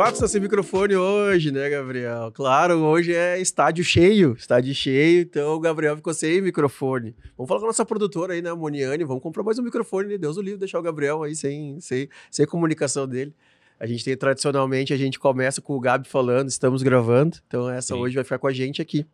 Quatro tá sem microfone hoje, né, Gabriel? Claro, hoje é estádio cheio, estádio cheio, então o Gabriel ficou sem microfone. Vamos falar com a nossa produtora aí, né, Moniane, vamos comprar mais um microfone, né? Deus o livre, deixar o Gabriel aí sem, sem, sem comunicação dele. A gente tem, tradicionalmente, a gente começa com o Gabi falando, estamos gravando, então essa Sim. hoje vai ficar com a gente aqui.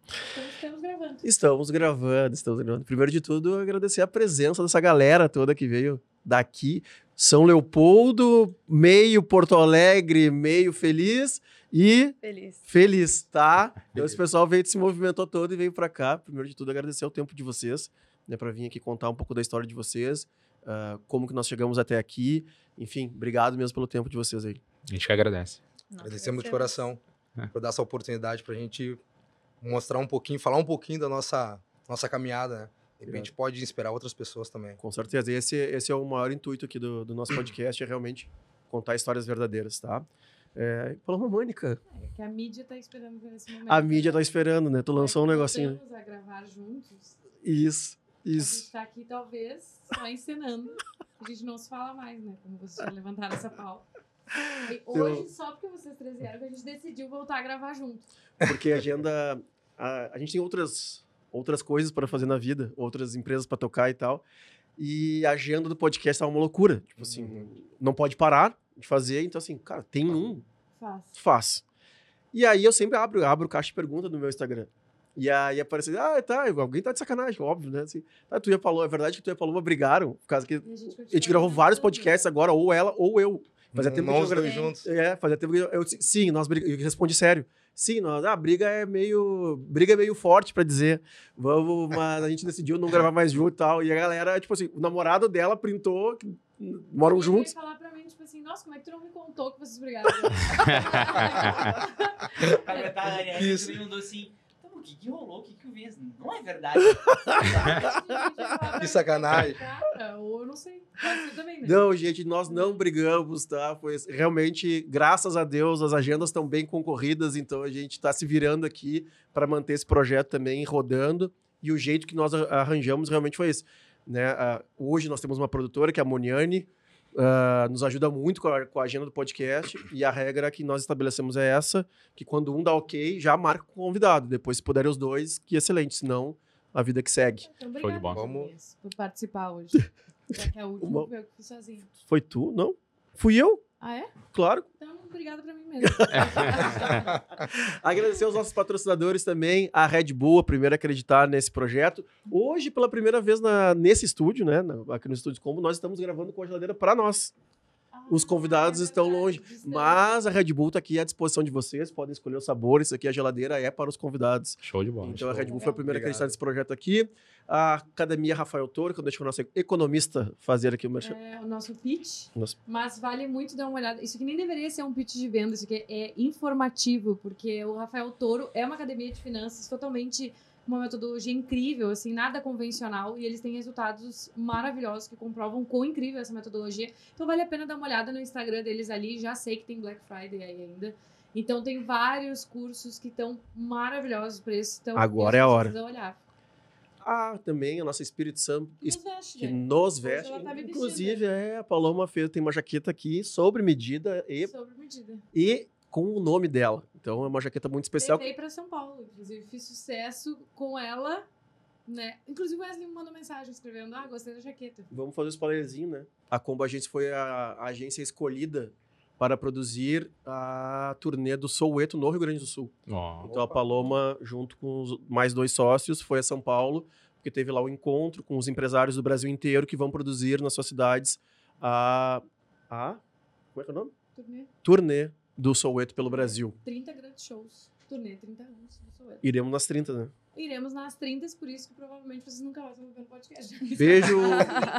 Então, gravando. Estamos gravando, estamos gravando. Primeiro de tudo, agradecer a presença dessa galera toda que veio daqui. São Leopoldo, meio Porto Alegre, meio feliz e feliz, feliz tá? Então esse pessoal veio, se movimentou todo e veio para cá. Primeiro de tudo, agradecer o tempo de vocês, né, para vir aqui contar um pouco da história de vocês, uh, como que nós chegamos até aqui. Enfim, obrigado mesmo pelo tempo de vocês aí. A gente que agradece. Agradecemos de coração é. por dar essa oportunidade para a gente mostrar um pouquinho, falar um pouquinho da nossa, nossa caminhada, né? De repente pode inspirar outras pessoas também. Com certeza. Esse, esse é o maior intuito aqui do, do nosso podcast, é realmente contar histórias verdadeiras, tá? É, Paloma Mônica. É que a mídia está esperando por esse momento. A mídia está esperando, né? Tu lançou um negocinho. Vamos a gravar juntos. Isso, isso. A gente está aqui, talvez, só encenando. A gente não se fala mais, né? Como vocês já levantaram essa pauta. E hoje, Eu... só porque vocês três vieram, a gente decidiu voltar a gravar junto. Porque a agenda... A, a gente tem outras outras coisas para fazer na vida, outras empresas para tocar e tal. E a agenda do podcast é uma loucura. Tipo assim, uhum. não pode parar de fazer. Então, assim, cara, tem um. Faz. Faz. E aí eu sempre abro, abro caixa de pergunta no meu Instagram. E aí aparece, ah, tá, alguém tá de sacanagem, óbvio, né? Assim, ah, tu e a Paloma, é verdade que tu e a Paloma brigaram, por causa que a gente, a gente gravou vários podcasts agora, ou ela ou eu. Fazia tempo nós que eu, juntos. É, fazia tempo que eu, eu sim, nós eu respondi sério. Sim, nós, a briga é meio. Briga é meio forte para dizer. Vamos, mas a gente decidiu não gravar mais junto e tal. E a galera, tipo assim, o namorado dela printou, que moram juntos. falar pra mim, tipo assim, nossa, como é que tu não me contou que vocês brigaram? Isso. Ele mandou assim que, que rolou? O que, que eu vi? Não é verdade. que sacanagem. Cara, ou eu não sei. Também, né? Não, gente, nós não brigamos, tá? Foi realmente, graças a Deus, as agendas estão bem concorridas, então a gente está se virando aqui para manter esse projeto também rodando. E o jeito que nós arranjamos realmente foi esse. Né? Uh, hoje nós temos uma produtora, que é a Moniane, Uh, nos ajuda muito com a, com a, agenda do podcast. E a regra que nós estabelecemos é essa: que quando um dá ok, já marca com o convidado. Depois, se puderem os dois, que excelente. Senão, a vida que segue. Então, obrigada, Foi de bom. Vamos... por participar hoje. Já que é o último, Uma... eu que fiz sozinho. Foi tu? Não? Fui eu? Ah, é? Claro. Então, obrigada pra mim mesmo. Agradecer aos nossos patrocinadores também, a Red Bull, a primeira a acreditar nesse projeto. Hoje, pela primeira vez na, nesse estúdio, né, aqui no Estúdio Combo, nós estamos gravando com a geladeira para nós. Os convidados estão longe. Mas a Red Bull está aqui à disposição de vocês. Podem escolher o sabor. Isso aqui, a geladeira, é para os convidados. Show de bola. Então, a Red Bull foi a primeira a acreditar nesse projeto aqui. A Academia Rafael Toro, que eu deixo o nosso economista fazer aqui o merchan. É o nosso pitch. Nosso... Mas vale muito dar uma olhada. Isso aqui nem deveria ser um pitch de venda. Isso aqui é informativo, porque o Rafael Toro é uma academia de finanças totalmente uma metodologia incrível, assim, nada convencional, e eles têm resultados maravilhosos que comprovam quão incrível é essa metodologia. Então vale a pena dar uma olhada no Instagram deles ali, já sei que tem Black Friday aí ainda. Então tem vários cursos que estão maravilhosos para isso. Então, Agora é a hora. Olhar. Ah, também a nossa Espírito Santo nos veste, que né? nos veste. Tá Inclusive, é, a Paloma fez, tem uma jaqueta aqui sobre medida e sobre medida. E com o nome dela. Então é uma jaqueta muito especial. Levei para São Paulo, inclusive fiz sucesso com ela, né? Inclusive o Wesley me mandou mensagem escrevendo: "Ah, gostei da jaqueta". Vamos fazer um spoilerzinho, né? A Combo Agência foi a, a agência escolhida para produzir a turnê do Soueto no Rio Grande do Sul. Oh. Então a Paloma, junto com os mais dois sócios, foi a São Paulo, porque teve lá o um encontro com os empresários do Brasil inteiro que vão produzir nas suas cidades a. a como é que é o nome? Turnê. Turnê do Soueto pelo Brasil. 30 grandes shows. Turnê 30 anos do Soueto. Iremos nas 30, né? Iremos nas 30, por isso que provavelmente vocês nunca mais vão ver no podcast. Beijo!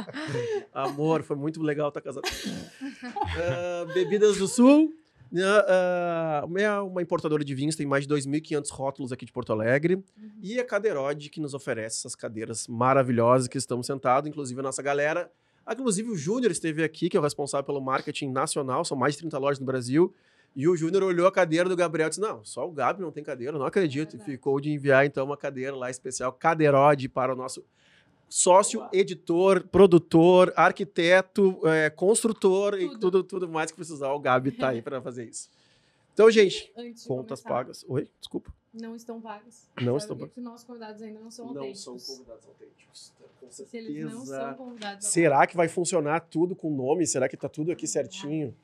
Amor, foi muito legal estar casado. Uh, Bebidas do Sul. Uh, uh, uma importadora de vinhos, tem mais de 2.500 rótulos aqui de Porto Alegre. Uhum. E a Cadeirode, que nos oferece essas cadeiras maravilhosas que estamos sentados. Inclusive, a nossa galera. Inclusive, o Júnior esteve aqui, que é o responsável pelo marketing nacional. São mais de 30 lojas no Brasil. E o Júnior olhou a cadeira do Gabriel e disse: Não, só o Gabi não tem cadeira, não acredito. É Ficou de enviar, então, uma cadeira lá especial, Cadeirode, para o nosso sócio, editor, produtor, arquiteto, é, construtor tudo. e tudo, tudo mais que precisar. O Gabi está aí para fazer isso. Então, gente, contas começar. pagas. Oi, desculpa. Não estão vagas. Não Sabe estão que nossos convidados ainda não são Não autênticos. são convidados autênticos. Com Se eles não são certeza. convidados Será que vai funcionar tudo com nome? Será que tá tudo aqui certinho?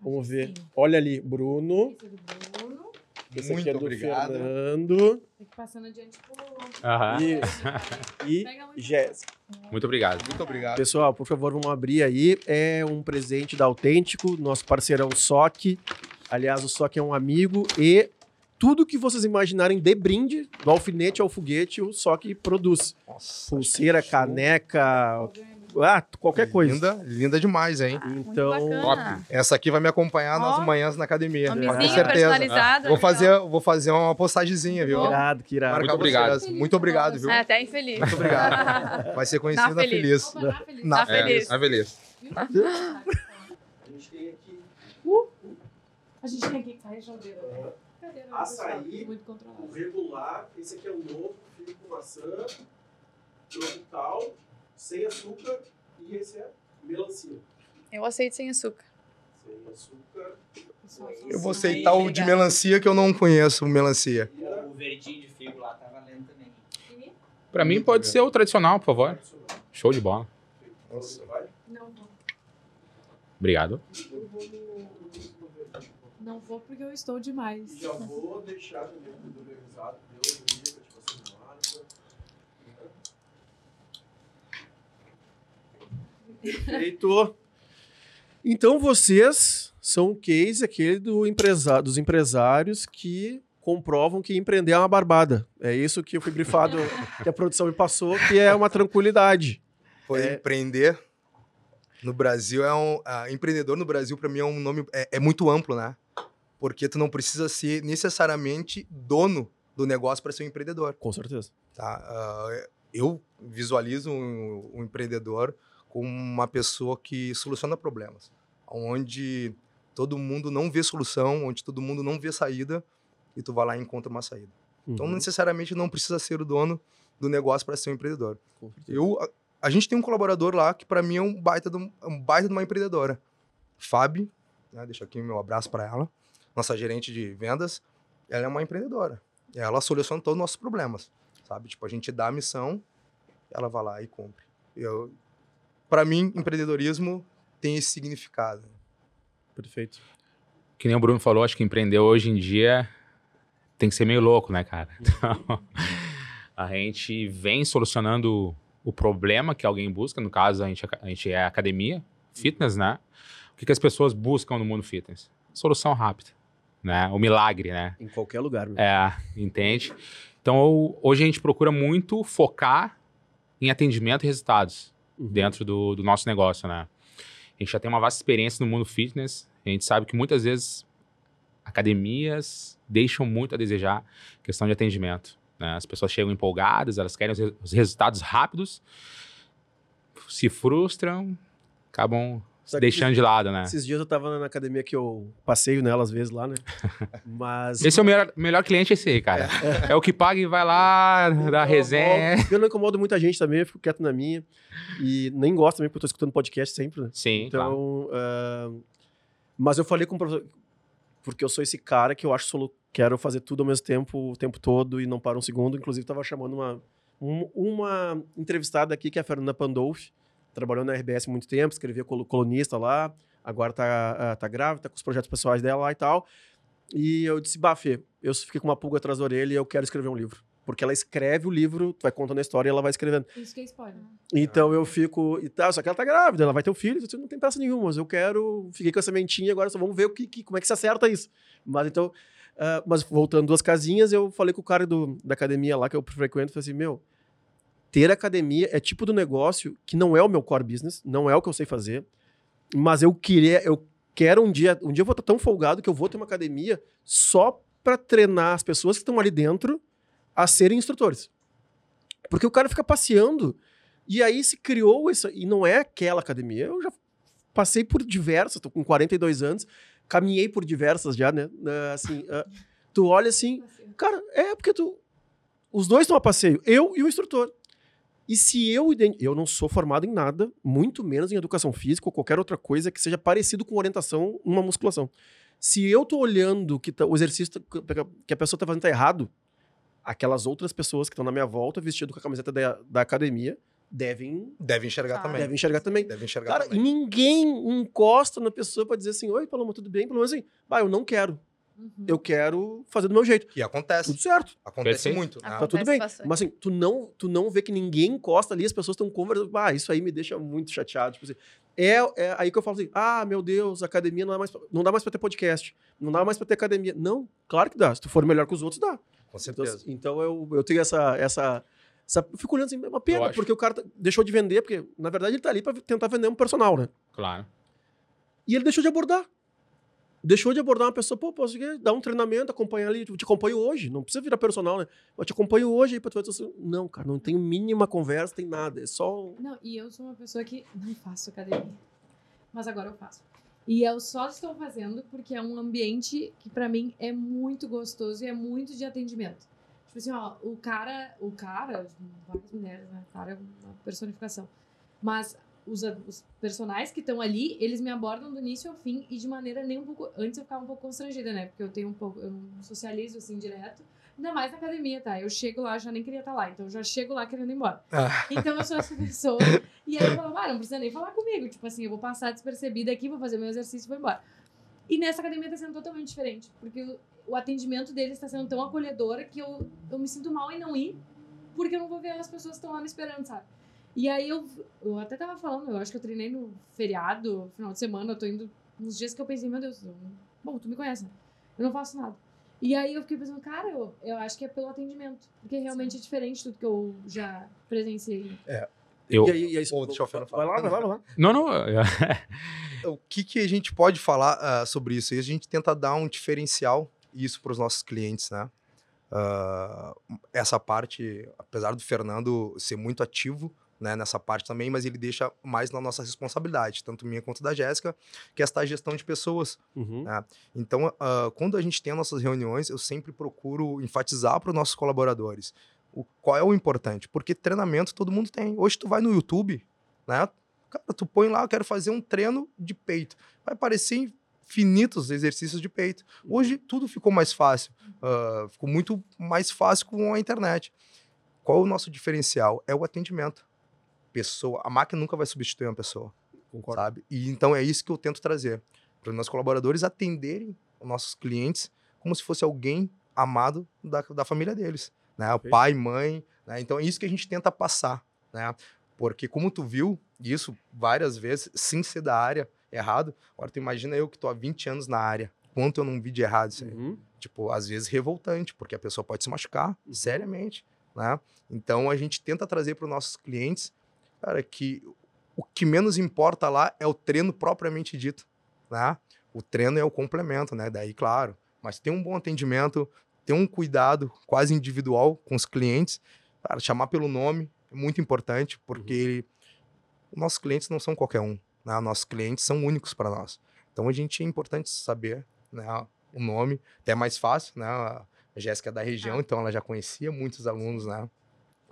Vamos ver. Olha ali, Bruno. Esse é do Bruno. Esse aqui Muito é do obrigado. Fernando. Tem que passando adiante pro... Aham. E, e. Jéssica. Muito obrigado. Muito obrigado. Pessoal, por favor, vamos abrir aí. É um presente da Autêntico, nosso parceirão SOC. Aliás, o SOC é um amigo e tudo que vocês imaginarem de brinde, do alfinete ao foguete, o SOC produz. Nossa, Pulseira, show. caneca, ah, qualquer coisa. Linda, linda demais, hein? Então, bacana. Essa aqui vai me acompanhar nas manhãs na academia. Com certeza. personalizada. Vou fazer, vou fazer uma postagemzinha, viu? Bom. irado, que irado. Muito obrigado. vocês. Muito obrigado, viu? É, até infeliz. Muito obrigado. Vai ser conhecido Tá na feliz. Feliz. Opa, tá feliz. Na Tá feliz. É, beleza. A gente tem aqui A gente tem aqui cair geladeira. Cadeira, Açaí. pessoal? Muito controlado. o regular, esse aqui é o novo, filho com maçã, tropical, sem açúcar, e esse é melancia. Eu aceito sem açúcar. Sem açúcar. Eu vou aceitar o de melancia que eu não conheço, o melancia. O verdinho de figo lá tá valendo também. Pra mim pode ser o tradicional, por favor. Show de bola. Você vai? Não vou. Obrigado. Eu vou no- no- Não vou porque eu estou demais. Já vou deixar também tudo organizado. Deu um dia pra te fazer uma marca. Perfeito. Então vocês são o case aquele do empresa dos empresários que comprovam que empreender é uma barbada. É isso que eu fui brifado, que a produção me passou, que é uma tranquilidade. Foi É. empreender no Brasil é um ah, empreendedor no Brasil para mim é um nome é, é muito amplo, né? Porque tu não precisa ser necessariamente dono do negócio para ser um empreendedor, Com certeza. tá? Ah, eu visualizo um, um empreendedor como uma pessoa que soluciona problemas, onde todo mundo não vê solução, onde todo mundo não vê saída e tu vai lá e encontra uma saída. Então, Uhum. não necessariamente não precisa ser o dono do negócio para ser um empreendedor. Eu, a, a gente tem um colaborador lá que para mim é um baita, de um, é baita de uma empreendedora. Fábio, né, deixa aqui o meu abraço para ela, nossa gerente de vendas. Ela é uma empreendedora. Ela soluciona todos os nossos problemas, sabe? Tipo, a gente dá a missão, ela vai lá e cumpre. Eu, para mim, empreendedorismo tem esse significado. Perfeito. Que nem o Bruno falou, acho que empreender hoje em dia tem que ser meio louco, né, cara? Então, a gente vem solucionando o problema que alguém busca. No caso, a gente, a gente é academia, fitness, né? O que, que as pessoas buscam no mundo fitness? Solução rápida, né? O milagre, né? Em qualquer lugar. meu. É, entende? Então, hoje a gente procura muito focar em atendimento e resultados Uhum. dentro do, do nosso negócio, né? A gente já tem uma vasta experiência no mundo fitness. A gente sabe que muitas vezes academias deixam muito a desejar questão de atendimento. né? As pessoas chegam empolgadas, elas querem os, re- os resultados rápidos, se frustram, acabam que deixando de lado, né? Esses dias eu tava na academia que eu passeio nela às vezes lá, né? Mas. Esse é o melhor, melhor cliente, esse aí, cara. É, o que paga e vai lá, dá resenha. Eu não incomodo muita gente também, eu fico quieto na minha. E nem gosto também, porque eu tô escutando podcast sempre, né? Sim, claro. Então. ah, mas eu falei com o professor. Porque eu sou esse cara que eu acho solo, quero fazer tudo ao mesmo tempo, o tempo todo, e não para um segundo. Inclusive, tava chamando uma, um- uma entrevistada aqui, que é a Fernanda Pandolfi. Trabalhou na RBS há muito tempo, escrevia colo- colunista lá. Agora tá, ah, tá grávida, tá com os projetos pessoais dela lá e tal. E eu disse, Bafê, eu fiquei com uma pulga atrás da orelha e eu quero escrever um livro. Porque ela escreve o livro, tu vai contando a história e ela vai escrevendo. Isso que é spoiler. Então eu fico. E tal, só que ela tá grávida, ela vai ter um filho, isso não tem pressa nenhuma, mas eu quero. Fiquei com a sementinha, agora só vamos ver o que, que- como é que se acerta isso. Mas então. ah, mas voltando duas casinhas, eu falei com o cara do, da academia lá que eu frequento, falei assim: meu, ter academia é tipo do negócio que não é o meu core business, não é o que eu sei fazer, mas eu queria, eu quero um dia, um dia eu vou estar tão folgado que eu vou ter uma academia só para treinar as pessoas que estão ali dentro a serem instrutores. Porque o cara fica passeando e aí se criou isso, e não é aquela academia. Eu já passei por diversas, tô com 42 anos, caminhei por diversas já, né? Ah, Assim, ah, tu olha assim, cara, é porque tu. Os dois estão a passeio, eu e o instrutor. E se eu. Eu não sou formado em nada, muito menos em educação física ou qualquer outra coisa que seja parecido com orientação numa musculação. Se eu tô olhando que tá- o exercício tá- que a pessoa tá fazendo tá errado, aquelas outras pessoas que estão na minha volta, vestido com a camiseta da, da academia, devem, Deve enxergar Ah. também. devem enxergar também. Deve enxergar Cara, também. e ninguém encosta na pessoa pra dizer assim, oi, Paloma, tudo bem? Menos assim, bah, eu não quero. Uhum. Eu quero fazer do meu jeito. E acontece. Tudo certo. Acontece Perfeito. muito. né? Tá tudo Acontece bem. bastante. Mas assim, tu não, tu não vê que ninguém encosta ali, as pessoas estão conversando. Ah, isso aí me deixa muito chateado. Tipo assim, é, é aí que eu falo assim: ah, meu Deus, academia não dá mais pra, não dá mais pra ter podcast. Não dá mais pra ter academia. Não, claro que dá. Se tu for melhor que os outros, dá. Com Então, certeza. então eu, eu tenho essa, essa, essa. Eu fico olhando assim, é uma pena, porque o cara tá- deixou de vender, porque na verdade ele tá ali pra tentar vender um personal, né? Claro. E ele deixou de abordar. Deixou de abordar uma pessoa, pô, posso dar um treinamento, acompanhar ali, eu te acompanho hoje. Não precisa virar personal, né? Eu te acompanho hoje aí pra tu ver. assim, Não, cara, não tem mínima conversa, tem nada. É só. Não, e eu sou uma pessoa que não faço academia. Mas agora eu faço. E eu só estou fazendo porque é um ambiente que pra mim é muito gostoso e é muito de atendimento. Tipo assim, ó, o cara, o cara, várias mulheres, né? O cara é uma personificação. Mas os, os personagens que estão ali, eles me abordam do início ao fim e de maneira nem um pouco. Antes eu ficava um pouco constrangida, né? Porque eu tenho um pouco. Eu não socializo assim direto. Ainda mais na academia, tá? Eu chego lá, já nem queria estar lá. Então eu já chego lá querendo ir embora. Ah, Então eu sou essa pessoa. E aí eu falo, ah, não precisa nem falar comigo. Tipo assim, eu vou passar despercebida aqui, vou fazer meu exercício e vou embora. E nessa academia tá sendo totalmente diferente. Porque o, o atendimento deles está sendo tão acolhedor que eu, eu me sinto mal em não ir, porque eu não vou ver as pessoas que estão lá me esperando, sabe? E aí eu, eu até tava falando, eu acho que eu treinei no feriado, final de semana, eu tô indo uns dias que eu pensei, meu Deus, eu, bom, tu me conhece, né? Eu não faço nada. E aí eu fiquei pensando, cara, eu, eu acho que é pelo atendimento. Porque realmente é diferente de tudo que eu já presenciei. Eu... E aí, e aí, Ô, deixa eu falar. vai lá, vai lá, vai lá. Não, não. o que, que a gente pode falar ah, sobre isso? E a gente tenta dar um diferencial isso para os nossos clientes, né? Ah, essa parte, apesar do Fernando ser muito ativo né, nessa parte também, mas ele deixa mais na nossa responsabilidade, tanto minha quanto da Jéssica, que é esta gestão de pessoas. Uhum. Então, ah, quando a gente tem as nossas reuniões, eu sempre procuro enfatizar para os nossos colaboradores o, qual é o importante, porque treinamento todo mundo tem. Hoje tu vai no YouTube, né? Cara, tu põe lá, eu quero fazer um treino de peito. Vai aparecer infinitos exercícios de peito. Hoje tudo ficou mais fácil, ah, ficou muito mais fácil com a internet. Qual é o nosso diferencial? É o atendimento. Pessoa, a máquina nunca vai substituir uma pessoa Concordo. sabe? E então é isso que eu tento trazer para os meus colaboradores atenderem os nossos clientes como se fosse alguém amado da, da família deles, né? O Perfeito. pai, mãe, né? Então é isso que a gente tenta passar, né? Porque como tu viu isso várias vezes, sem ser da área errado, agora tu imagina eu que tô há 20 anos na área, quanto eu não vi de errado isso aí. Uhum. Tipo, às vezes revoltante, porque a pessoa pode se machucar seriamente, né? Então a gente tenta trazer para os nossos clientes, cara, que o que menos importa lá é o treino propriamente dito, né? O treino é o complemento, né? Daí, claro, mas tem um bom atendimento, tem um cuidado quase individual com os clientes, cara, chamar pelo nome é muito importante, porque os nossos clientes não são qualquer um, né? Nossos clientes são únicos para nós. Então a gente é importante saber, né, o nome, até é mais fácil, né? A Jéssica é da região, então ela já conhecia muitos alunos, né?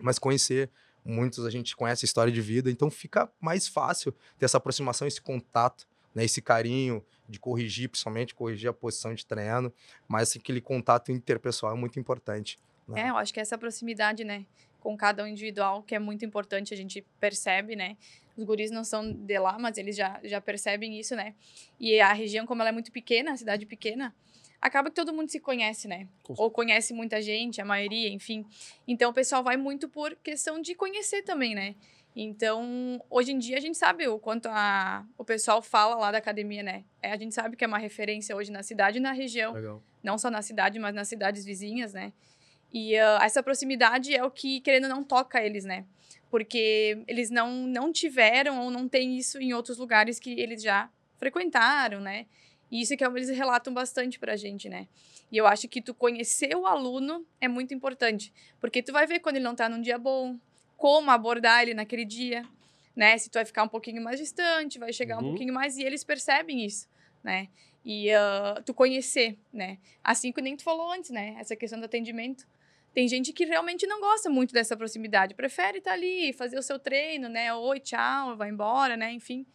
Mas conhecer muitos a gente conhece a história de vida, então fica mais fácil ter essa aproximação, esse contato, né? Esse carinho de corrigir, principalmente corrigir a posição de treino, mas aquele contato interpessoal é muito importante. né? É, eu acho que essa proximidade, né, com cada um individual, que é muito importante, a gente percebe, né? Os guris não são de lá, mas eles já, já percebem isso, né? E a região, como ela é muito pequena, a cidade pequena, acaba que todo mundo se conhece, né? Ou conhece muita gente, a maioria, enfim. Então o pessoal vai muito por questão de conhecer também, né? Então, hoje em dia a gente sabe o quanto a, o pessoal fala lá da academia, né? É, a gente sabe que é uma referência hoje na cidade e na região Legal. não só na cidade, mas nas cidades vizinhas, né? E ah, essa proximidade é o que, querendo não, toca eles, né? Porque eles não, não tiveram ou não têm isso em outros lugares que eles já frequentaram, né? E isso que eles relatam bastante pra gente, né? E eu acho que tu conhecer o aluno é muito importante, porque tu vai ver quando ele não tá num dia bom, como abordar ele naquele dia, né? Se tu vai ficar um pouquinho mais distante, vai chegar um Uhum. pouquinho mais e eles percebem isso, né? E ah, tu conhecer, né? Assim que nem tu falou antes, né? Essa questão do atendimento. Tem gente que realmente não gosta muito dessa proximidade, prefere estar ali, fazer o seu treino, né? Oi, tchau, vai embora, né? Enfim.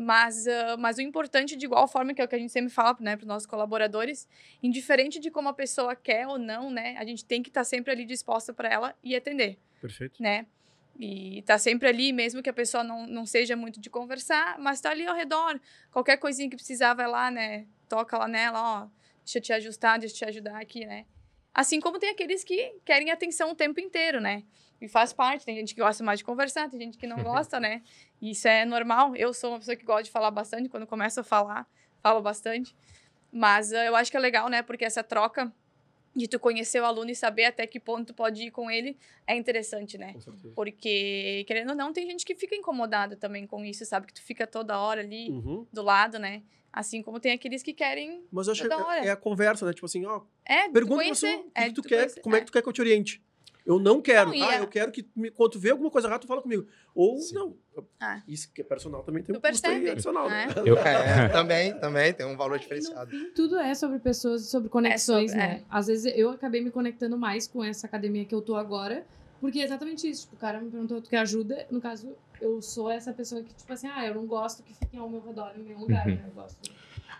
Mas, uh, mas o importante, de igual forma, que é o que a gente sempre fala né, para os nossos colaboradores, indiferente de como a pessoa quer ou não, né, a gente tem que estar tá sempre ali disposta para ela e atender. Perfeito. Né? E tá sempre ali, mesmo que a pessoa não, não seja muito de conversar, mas tá ali ao redor. Qualquer coisinha que precisar, vai lá, né? Toca lá nela, ó. Deixa eu te ajustar, deixa eu te ajudar aqui, né? Assim como tem aqueles que querem atenção o tempo inteiro, né? E faz parte. Tem gente que gosta mais de conversar, tem gente que não gosta, né? Isso é normal. Eu sou uma pessoa que gosta de falar bastante. Quando começo a falar, falo bastante. Mas uh, eu acho que é legal, né? Porque essa troca de tu conhecer o aluno e saber até que ponto tu pode ir com ele é interessante, né? Porque, querendo ou não, tem gente que fica incomodada também com isso, sabe? Que tu fica toda hora ali uhum. do lado, né? Assim como tem aqueles que querem. Mas eu acho que é, é, a conversa, né? Tipo assim, ó. É, pergunta conhecer. o que, é, que tu, tu quer, conhecer. como é. é. que tu quer que eu te oriente. Eu não quero. Não, ah, é... eu quero que me, quando tu vê alguma coisa errada, tu fala comigo. Ou Sim. não. Ah. Isso que é personal também tem tu um custo percebe. adicional, né? Eu... É, também, também tem um valor diferenciado. Fim, tudo é sobre pessoas e sobre conexões, sobre, né? Às vezes eu acabei me conectando mais com essa academia que eu tô agora, porque é exatamente isso. Tipo, o cara me perguntou, tu quer ajuda? No caso, eu sou essa pessoa que, tipo assim, ah, eu não gosto que fiquem ao meu redor em nenhum lugar, Uhum. né? Eu gosto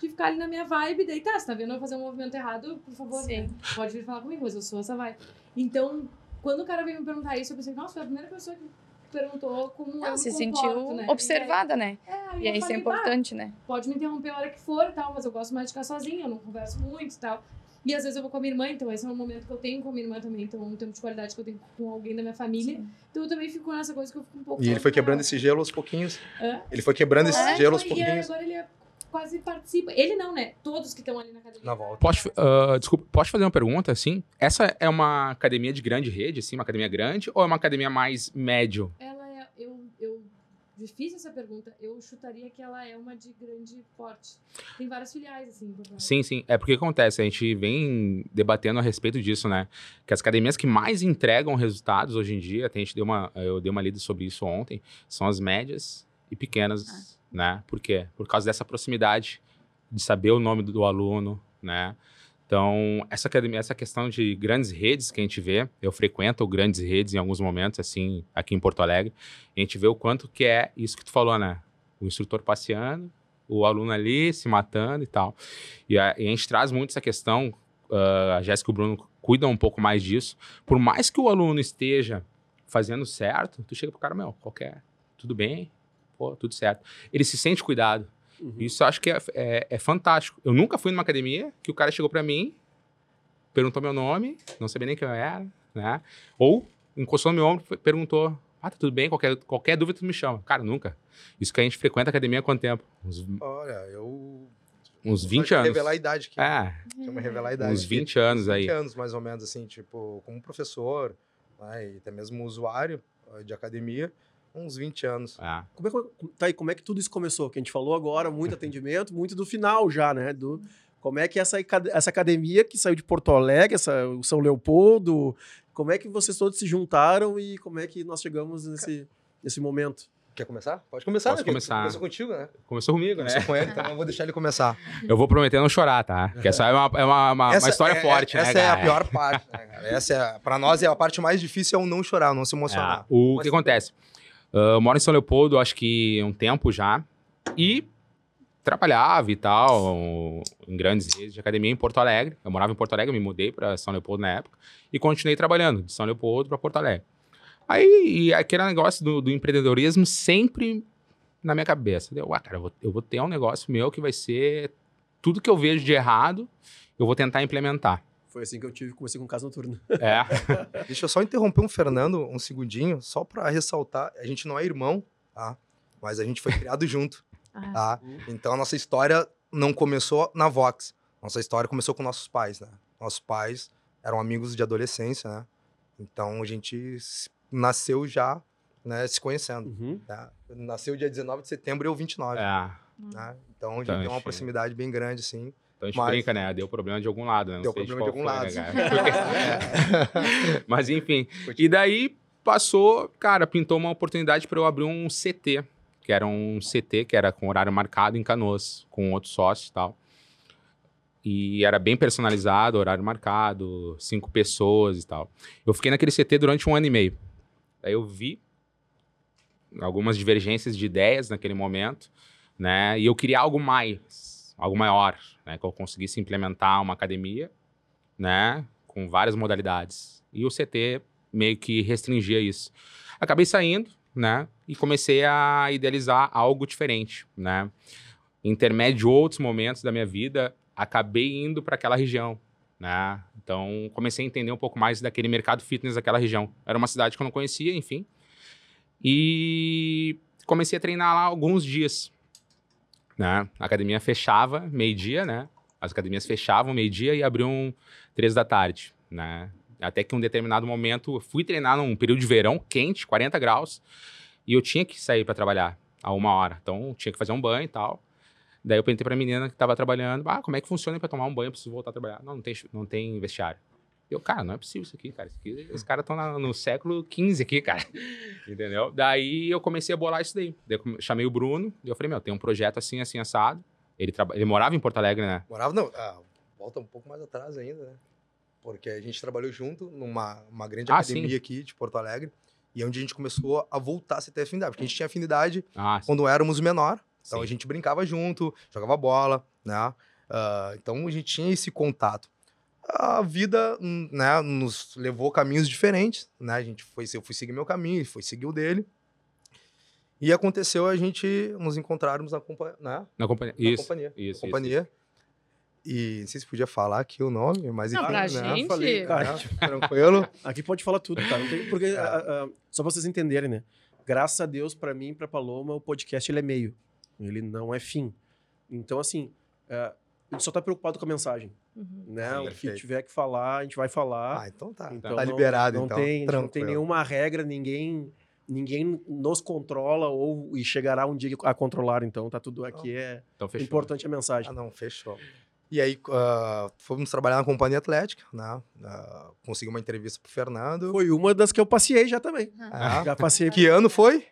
de ficar ali na minha vibe, daí tá, você tá vendo eu fazer um movimento errado, por favor, né? pode vir falar comigo, mas eu sou essa vibe. Então, quando o cara veio me perguntar isso, eu pensei, nossa, foi a primeira pessoa que perguntou como eu Ela se comporto, sentiu né? observada, né? É, aí E eu aí isso é falei, "Bah, importante, né? pode me interromper a hora que for e tal, mas eu gosto mais de ficar sozinha, eu não converso muito e tal. E às vezes eu vou com a minha irmã, então esse é um momento que eu tenho com a minha irmã também, então é um tempo de qualidade que eu tenho com alguém da minha família. Sim. Então eu também fico nessa coisa que eu fico um pouco. E ele foi quebrando esse gelo aos pouquinhos. Hã? Ele foi quebrando esse É, gelo aos foi, e pouquinhos. agora ele é- quase participa. Ele não, né? Todos que estão ali na academia. Na volta. Pode, ah, desculpa, posso fazer uma pergunta, assim? Essa é uma academia de grande rede, assim, uma academia grande, ou é uma academia mais médio? Ela é. Eu, eu fiz essa pergunta, eu chutaria que ela é uma de grande porte. Tem várias filiais, assim. Sim, sim. É porque acontece, a gente vem debatendo a respeito disso, né? Que as academias que mais entregam resultados hoje em dia, a gente deu uma, eu dei uma lida sobre isso ontem, são as médias e pequenas, né? Por quê? Por causa dessa proximidade, de saber o nome do, aluno, né? Então, essa essa questão de grandes redes que a gente vê, eu frequento grandes redes em alguns momentos, assim, aqui em Porto Alegre, a gente vê o quanto que é isso que tu falou, né? O instrutor passeando, o aluno ali se matando e tal. E a, e a gente traz muito essa questão, ah, a Jéssica e o Bruno cuidam um pouco mais disso. Por mais que o aluno esteja fazendo certo, tu chega pro cara, meu, qualquer, tudo bem, pô, tudo certo. Ele se sente cuidado. Uhum. Isso eu acho que é, é, é fantástico. Eu nunca fui numa academia que o cara chegou pra mim, perguntou meu nome, não sabia nem quem eu era, né? Ou encostou no meu ombro e perguntou: Ah, tá tudo bem? Qualquer, qualquer dúvida tu me chama. Cara, nunca. Isso que a gente frequenta a academia há quanto tempo? Uns, Olha, eu. uns Só 20 de anos. Revelar a idade aqui. É, Chama revelar a idade. uns aqui. 20 anos 20 aí. anos, mais ou menos, assim, tipo, como professor, né, e até mesmo usuário eh, de academia, uns 20 anos. É. Como é, que- tá aí, como é que tudo isso começou? Que a gente falou agora, muito atendimento, muito do final já, né? Do, como é que essa, essa academia que saiu de Porto Alegre, essa, o São Leopoldo, como é que vocês todos se juntaram e como é que nós chegamos nesse, nesse momento? Quer começar? Pode começar, Posso né? começar. Começou contigo, né? Começou comigo, né? Começou com ele, então eu vou deixar ele começar. Eu vou prometer não chorar, tá? Porque essa é uma, é uma, uma, uma história é- forte, né, Essa é a cara? pior parte, né, cara? Essa é, pra nós, é a parte mais difícil é o não chorar, o não se emocionar. É, o Mas que acontece? Ah, eu moro em São Leopoldo, acho que um tempo já, e trabalhava e tal, em grandes redes de academia em Porto Alegre. Eu morava em Porto Alegre, me mudei para São Leopoldo na época, e continuei trabalhando de São Leopoldo para Porto Alegre. Aí, aquele negócio do, do empreendedorismo sempre na minha cabeça. Deu, ah, cara, eu vou, eu vou ter um negócio meu que vai ser tudo que eu vejo de errado, eu vou tentar implementar. Foi assim que eu tive, comecei com casa noturna. É. Deixa eu só interromper um Fernando um segundinho, só pra ressaltar. A gente não é irmão, tá? Mas a gente foi criado junto, Ah, tá? Então a nossa história não começou na Vox. Nossa história começou com nossos pais, né? Nossos pais eram amigos de adolescência, né? Então a gente nasceu já, né, se conhecendo. Uhum. Tá? Nasceu dia 19 de setembro e eu 29. é. Né? Então a gente Então, tem uma achei. proximidade bem grande, assim. Então a gente Mas- brinca, né? Deu problema de algum lado, né? Não Deu problema de algum foi, lado. né? Mas enfim. E daí passou, cara, pintou uma oportunidade para eu abrir um CT, que era um CT que era com horário marcado em Canoas, com outros sócios e tal. E era bem personalizado, horário marcado, cinco pessoas e tal. Eu fiquei naquele CT durante um ano e meio. Daí eu vi algumas divergências de ideias naquele momento. né? E eu queria algo mais, algo maior, né? Que eu conseguisse implementar uma academia, né? Com várias modalidades. E o CT meio que restringia isso. Acabei saindo, né? E comecei a idealizar algo diferente, né? Intermédio outros momentos da minha vida, acabei indo para aquela região, né? Então, comecei a entender um pouco mais daquele mercado fitness daquela região. Era uma cidade que eu não conhecia, enfim. E comecei a treinar lá alguns dias, né? A academia fechava meio-dia, né? As academias fechavam meio-dia e abriam três da tarde, né? Até que um determinado momento fui treinar num período de verão quente, 40 graus, e eu tinha que sair para trabalhar a uma hora. Então tinha que fazer um banho e tal. Daí eu perguntei pra menina que tava trabalhando, ah, como é que funciona para tomar um banho? Eu preciso voltar a trabalhar. Não, não tem, não tem vestiário. Eu, cara, não é possível isso aqui, cara. Isso aqui, os caras estão no século XV aqui, cara. Entendeu? Daí eu comecei a bolar isso daí. daí eu chamei o Bruno e eu falei, meu, tem um projeto assim, assim, assado. Ele, ele morava em Porto Alegre, né? Morava, não. Ah, volta um pouco mais atrás ainda, né? Porque a gente trabalhou junto numa uma grande Ah, academia sim. aqui de Porto Alegre. E é onde a gente começou a voltar a se ter afinidade. Porque a gente tinha afinidade Ah, quando éramos menor. Então Sim. a gente brincava junto, jogava bola, né? Ah, então a gente tinha esse contato. A vida, né, nos levou caminhos diferentes, né? A gente foi, eu fui seguir meu caminho, ele foi seguir o dele. E aconteceu a gente nos encontrarmos na, compa né, na companhia. na Isso. companhia. Isso, na companhia. E não sei se podia falar aqui o nome, mas Não, enfim, pra né? gente. falei, cara. né, Tranquilo. Aqui pode falar tudo, tá? Não tem- porque, É. ah, ah, só pra vocês entenderem, né? Graças a Deus, pra mim e pra Paloma, o podcast ele é meio. Ele não é fim. Então, assim, ah, a gente só tá preocupado com a mensagem. Uhum. Né? Sim, o que tiver que falar, a gente vai falar. Ah, então tá. Então tá não- liberado, não então. Tem, não tem Tranquilo. nenhuma regra, ninguém ninguém nos controla ou e chegará um dia a controlar. Então, tá tudo aqui. É Então importante a mensagem. Ah, não, fechou. E aí, ah, fomos trabalhar na companhia atlética, né? Ah, consegui uma entrevista pro Fernando. Foi uma das que eu passei já também. Ah, Já passei. que ano foi?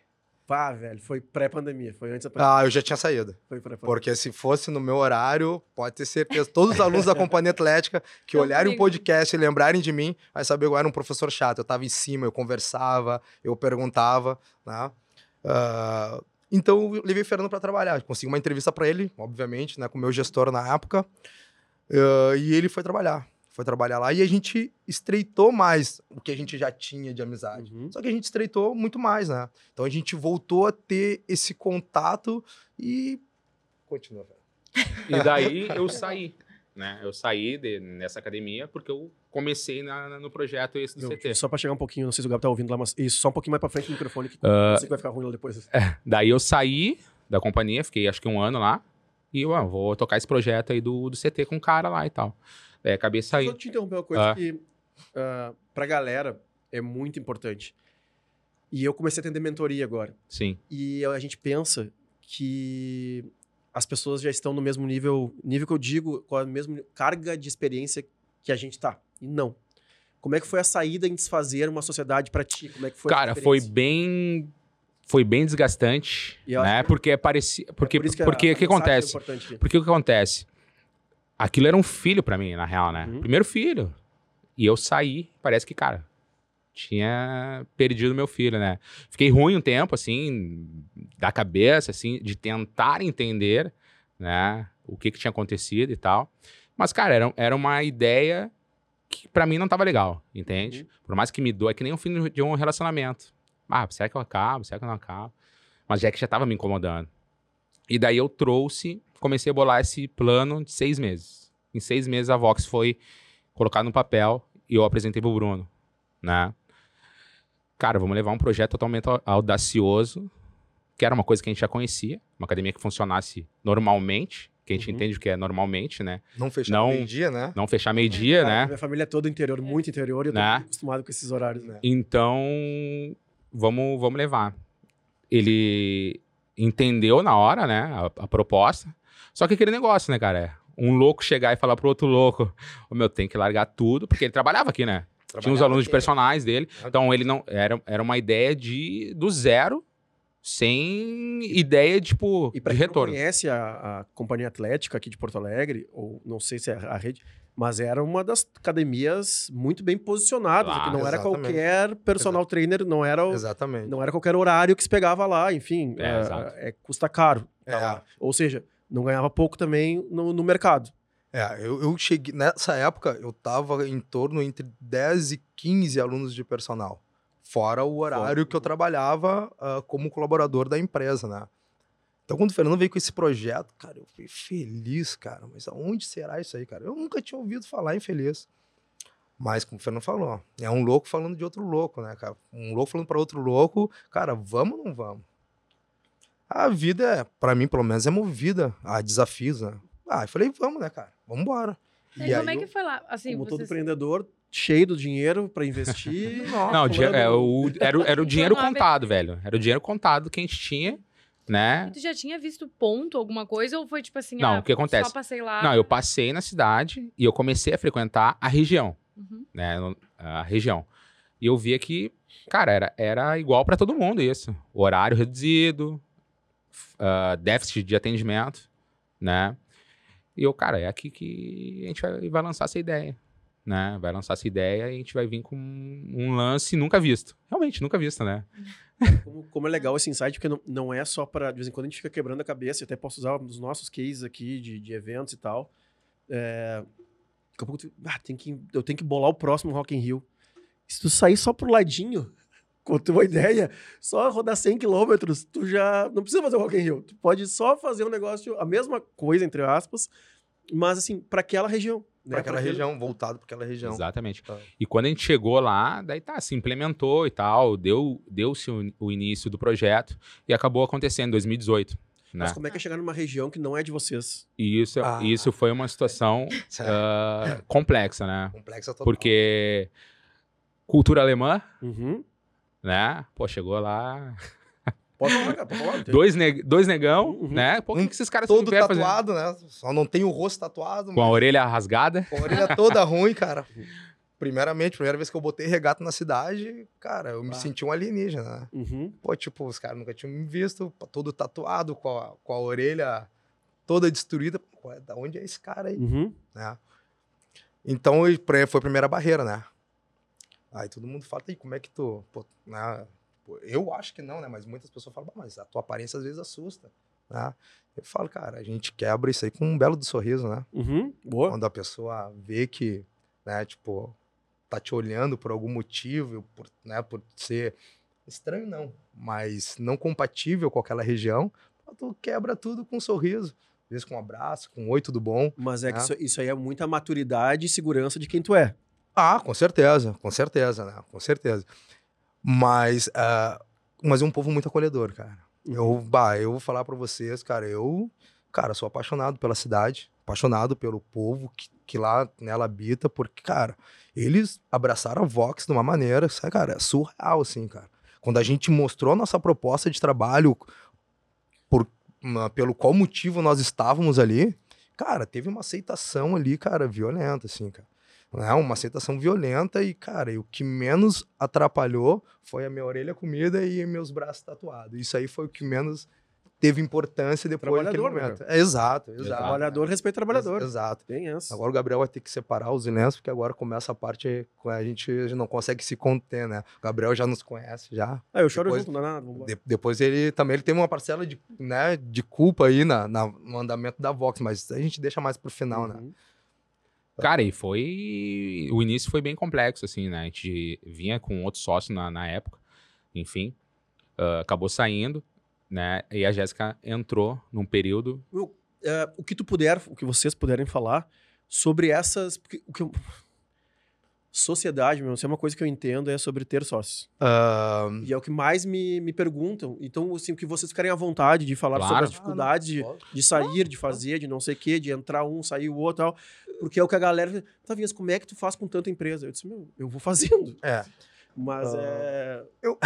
Pá, velho, foi pré-pandemia. Foi antes da pandemia. Ah, eu já tinha saído. Foi pré-pandemia. Porque se fosse no meu horário, pode ter certeza, todos os alunos da companhia atlética que Tão olharem o podcast e lembrarem de mim, vai saber que eu era um professor chato. Eu tava em cima, eu conversava, eu perguntava, né? Ah, então, eu levei o Fernando para trabalhar. Consegui uma entrevista para ele, obviamente, né, com o meu gestor na época. Ah, e ele foi trabalhar. Foi trabalhar lá e a gente estreitou mais o que a gente já tinha de amizade. Uhum. Só que a gente estreitou muito mais, né? Então a gente voltou a ter esse contato e. Continua, velho. E daí eu saí, né? Eu saí de- nessa academia porque eu comecei na- na- no projeto esse do CT. Só pra chegar um pouquinho, não sei se o Gabi tá ouvindo lá, mas isso, só um pouquinho mais pra frente do microfone, que eu sei que vai ficar ruim lá depois. Daí eu saí da companhia, fiquei acho que um ano lá. E eu ah, vou tocar esse projeto aí do, do CT com o cara lá e tal. Daí acabei Só saindo. te interromper uma coisa Ah. que ah, pra galera é muito importante. E eu comecei a atender mentoria agora. Sim. E a gente pensa que as pessoas já estão no mesmo nível, nível que eu digo, com a mesma carga de experiência que a gente tá. E não. Como é que foi a saída em desfazer uma sociedade pra ti? Como é que foi? a Cara, foi bem. Foi bem desgastante, né? que- Porque é parecido. Porque, É por que porque o que mensagem é acontece? aqui. Porque o que acontece? Aquilo era um filho pra mim, na real, né? Uhum. Primeiro filho. E eu saí, parece que, cara, tinha perdido meu filho, né? Fiquei ruim um tempo, assim, da cabeça, assim, de tentar entender, né? O que que tinha acontecido e tal. Mas, cara, era, era uma ideia que pra mim não tava legal, entende? Uhum. Por mais que me doa, é que nem o fim de um relacionamento. Ah, será que eu acabo? Será que eu não acabo? Mas já que já tava me incomodando. E daí eu trouxe, comecei a bolar esse plano de seis meses. Em seis meses a Vox foi colocada no papel e eu apresentei pro Bruno, né? Cara, vamos levar um projeto totalmente au- audacioso, que era uma coisa que a gente já conhecia, uma academia que funcionasse normalmente, que a gente Uhum. entende o que é normalmente, né? Não fechar meio-dia, né? Não fechar meio-dia, Cara, né? Minha família é toda interior, muito interior, e eu tô Né? acostumado com esses horários. Né? Então, vamos, vamos levar. Ele entendeu na hora, né, a, a proposta. Só que aquele negócio, né, cara? é Um louco chegar e falar pro outro louco, o meu, tem que largar tudo, porque ele trabalhava aqui, né? Tinha os Trabalhava alunos de personagens dele. Então, ele não. Era, era uma ideia de do zero, sem ideia, tipo, E pra de quem retorno. não conhece a, a Companhia Atlética aqui de Porto Alegre, ou não sei se é a rede, mas era uma das academias muito bem posicionadas, que não era Exatamente. qualquer personal trainer, não era, o- Exatamente. não era qualquer horário que se pegava lá, enfim, É, é, exato. é, custa caro. É. Ou seja, não ganhava pouco também no, no mercado. É, eu, eu cheguei. Nessa época, eu tava em torno entre 10 e 15 alunos de personal. Fora o horário que eu trabalhava uh, como colaborador da empresa, né? Então, quando o Fernando veio com esse projeto, cara, eu fui feliz, cara. Mas aonde será isso aí, cara? Eu nunca tinha ouvido falar em Feliz. Mas, como o Fernando falou, é um louco falando de outro louco, né, cara? Um louco falando para outro louco, cara, vamos ou não vamos? A vida, é, para mim, pelo menos, é movida a desafios, né? Ah, eu falei, vamos, né, cara? Vamos embora. E, e como é que foi lá? Assim, como vocês... todo empreendedor, cheio do dinheiro para investir. Nossa, não, é, o, era, era o dinheiro contado, velho. Era o dinheiro contado que a gente tinha, né? E tu já tinha visto ponto, alguma coisa? Ou foi tipo assim, não, ah, o que acontece? só passei lá? Não, eu passei na cidade e eu comecei a frequentar a região, uhum. né? A região. E eu via que, cara, era, era igual para todo mundo isso. Horário reduzido, uh, déficit de atendimento, né? E eu, cara, é aqui que a gente vai, vai lançar essa ideia, né? Vai lançar essa ideia e a gente vai vir com um lance nunca visto. Realmente, nunca visto, né? Como, como, é legal esse insight, porque não, não é só para. De vez em quando a gente fica quebrando a cabeça, até posso usar os nossos cases aqui de, de eventos e tal. É, daqui a pouco tu, ah, tem que, eu tenho que bolar o próximo Rock in Rio. Se tu sair só pro ladinho, com a tua ideia, só rodar 100 quilômetros, tu já não precisa fazer o Rock in Rio. Tu pode só fazer um negócio, a mesma coisa, entre aspas, mas assim, para aquela região. Né? Para aquela região, voltado para aquela região. Exatamente. Tá. E quando a gente chegou lá, daí tá, se implementou e tal, deu, deu-se o, o início do projeto e acabou acontecendo em 2018. Né? Mas como é que é chegar numa região que não é de vocês? E isso, ah. isso foi uma situação uh, complexa, né? Complexa total. Porque cultura alemã, uhum né? Pô, chegou lá. Pode falar, pode falar. Dois, neg dois negão, uhum. né? Pô, um que esses caras todo tatuado, né? Só não tem o rosto tatuado. Com a orelha rasgada. Com a orelha toda ruim, cara. Primeiramente, primeira vez que eu botei regato na cidade, cara, eu me ah. senti um alienígena, né? Uhum. Pô, tipo, os caras nunca tinham me visto, todo tatuado, com a, com a orelha toda destruída. Pô, da onde é esse cara aí? Uhum. Né? Então, foi a primeira barreira, né? Aí todo mundo fala, e como é que tu. Pô, né? Eu acho que não, né? Mas muitas pessoas falam, mas a tua aparência às vezes assusta. Né? Eu falo, cara, a gente quebra isso aí com um belo do sorriso, né? Uhum, boa. Quando a pessoa vê que, né, tipo, tá te olhando por algum motivo, por, né, por ser estranho, não, mas não compatível com aquela região, tu quebra tudo com um sorriso. Às vezes com um abraço, com um oi, tudo bom. Mas é né? que isso, isso aí é muita maturidade e segurança de quem tu é. Ah, com certeza, com certeza, né? Com certeza. Mas, uh, mas é um povo muito acolhedor, cara. Uhum. Eu, bah, eu vou falar para vocês, cara, eu, cara, sou apaixonado pela cidade, apaixonado pelo povo que, que lá nela habita, porque, cara, eles abraçaram a Vox de uma maneira, sabe, cara, é surreal, assim, cara. Quando a gente mostrou a nossa proposta de trabalho, por, pelo qual motivo nós estávamos ali, cara, teve uma aceitação ali, cara, violenta, assim, cara né? Uma aceitação violenta e, cara, o que menos atrapalhou foi a minha orelha comida e meus braços tatuados. Isso aí foi o que menos teve importância depois daquele né, momento. É, exato, exato. Trabalhador respeita trabalhador. Exato. Tem essa. Agora o Gabriel vai ter que separar os lenços, porque agora começa a parte que a gente não consegue se conter, né? O Gabriel já nos conhece, já. Ah, eu choro depois, junto, não é nada. De, depois ele também ele tem uma parcela de, né, de culpa aí na, na, no andamento da Vox, mas a gente deixa mais pro final, né? uhum. né? Cara, e foi. O início foi bem complexo, assim, né? A gente vinha com outro sócio na, na época, enfim. Uh, acabou saindo, né? E a Jéssica entrou num período. uh, o que tu puder, o que vocês puderem falar sobre essas. O que eu, sociedade, meu, isso é uma coisa que eu entendo, é sobre ter sócios. Uh... E é o que mais me, me perguntam. Então, assim, o que vocês ficarem à vontade de falar claro. sobre as dificuldades ah, de, de sair, de fazer, de não sei o quê, de entrar um, sair o outro tal. Porque é o que a galera. Tá, Vinhas, como é que tu faz com tanta empresa? Eu disse, meu, eu vou fazendo. É. Mas uh, é. Eu.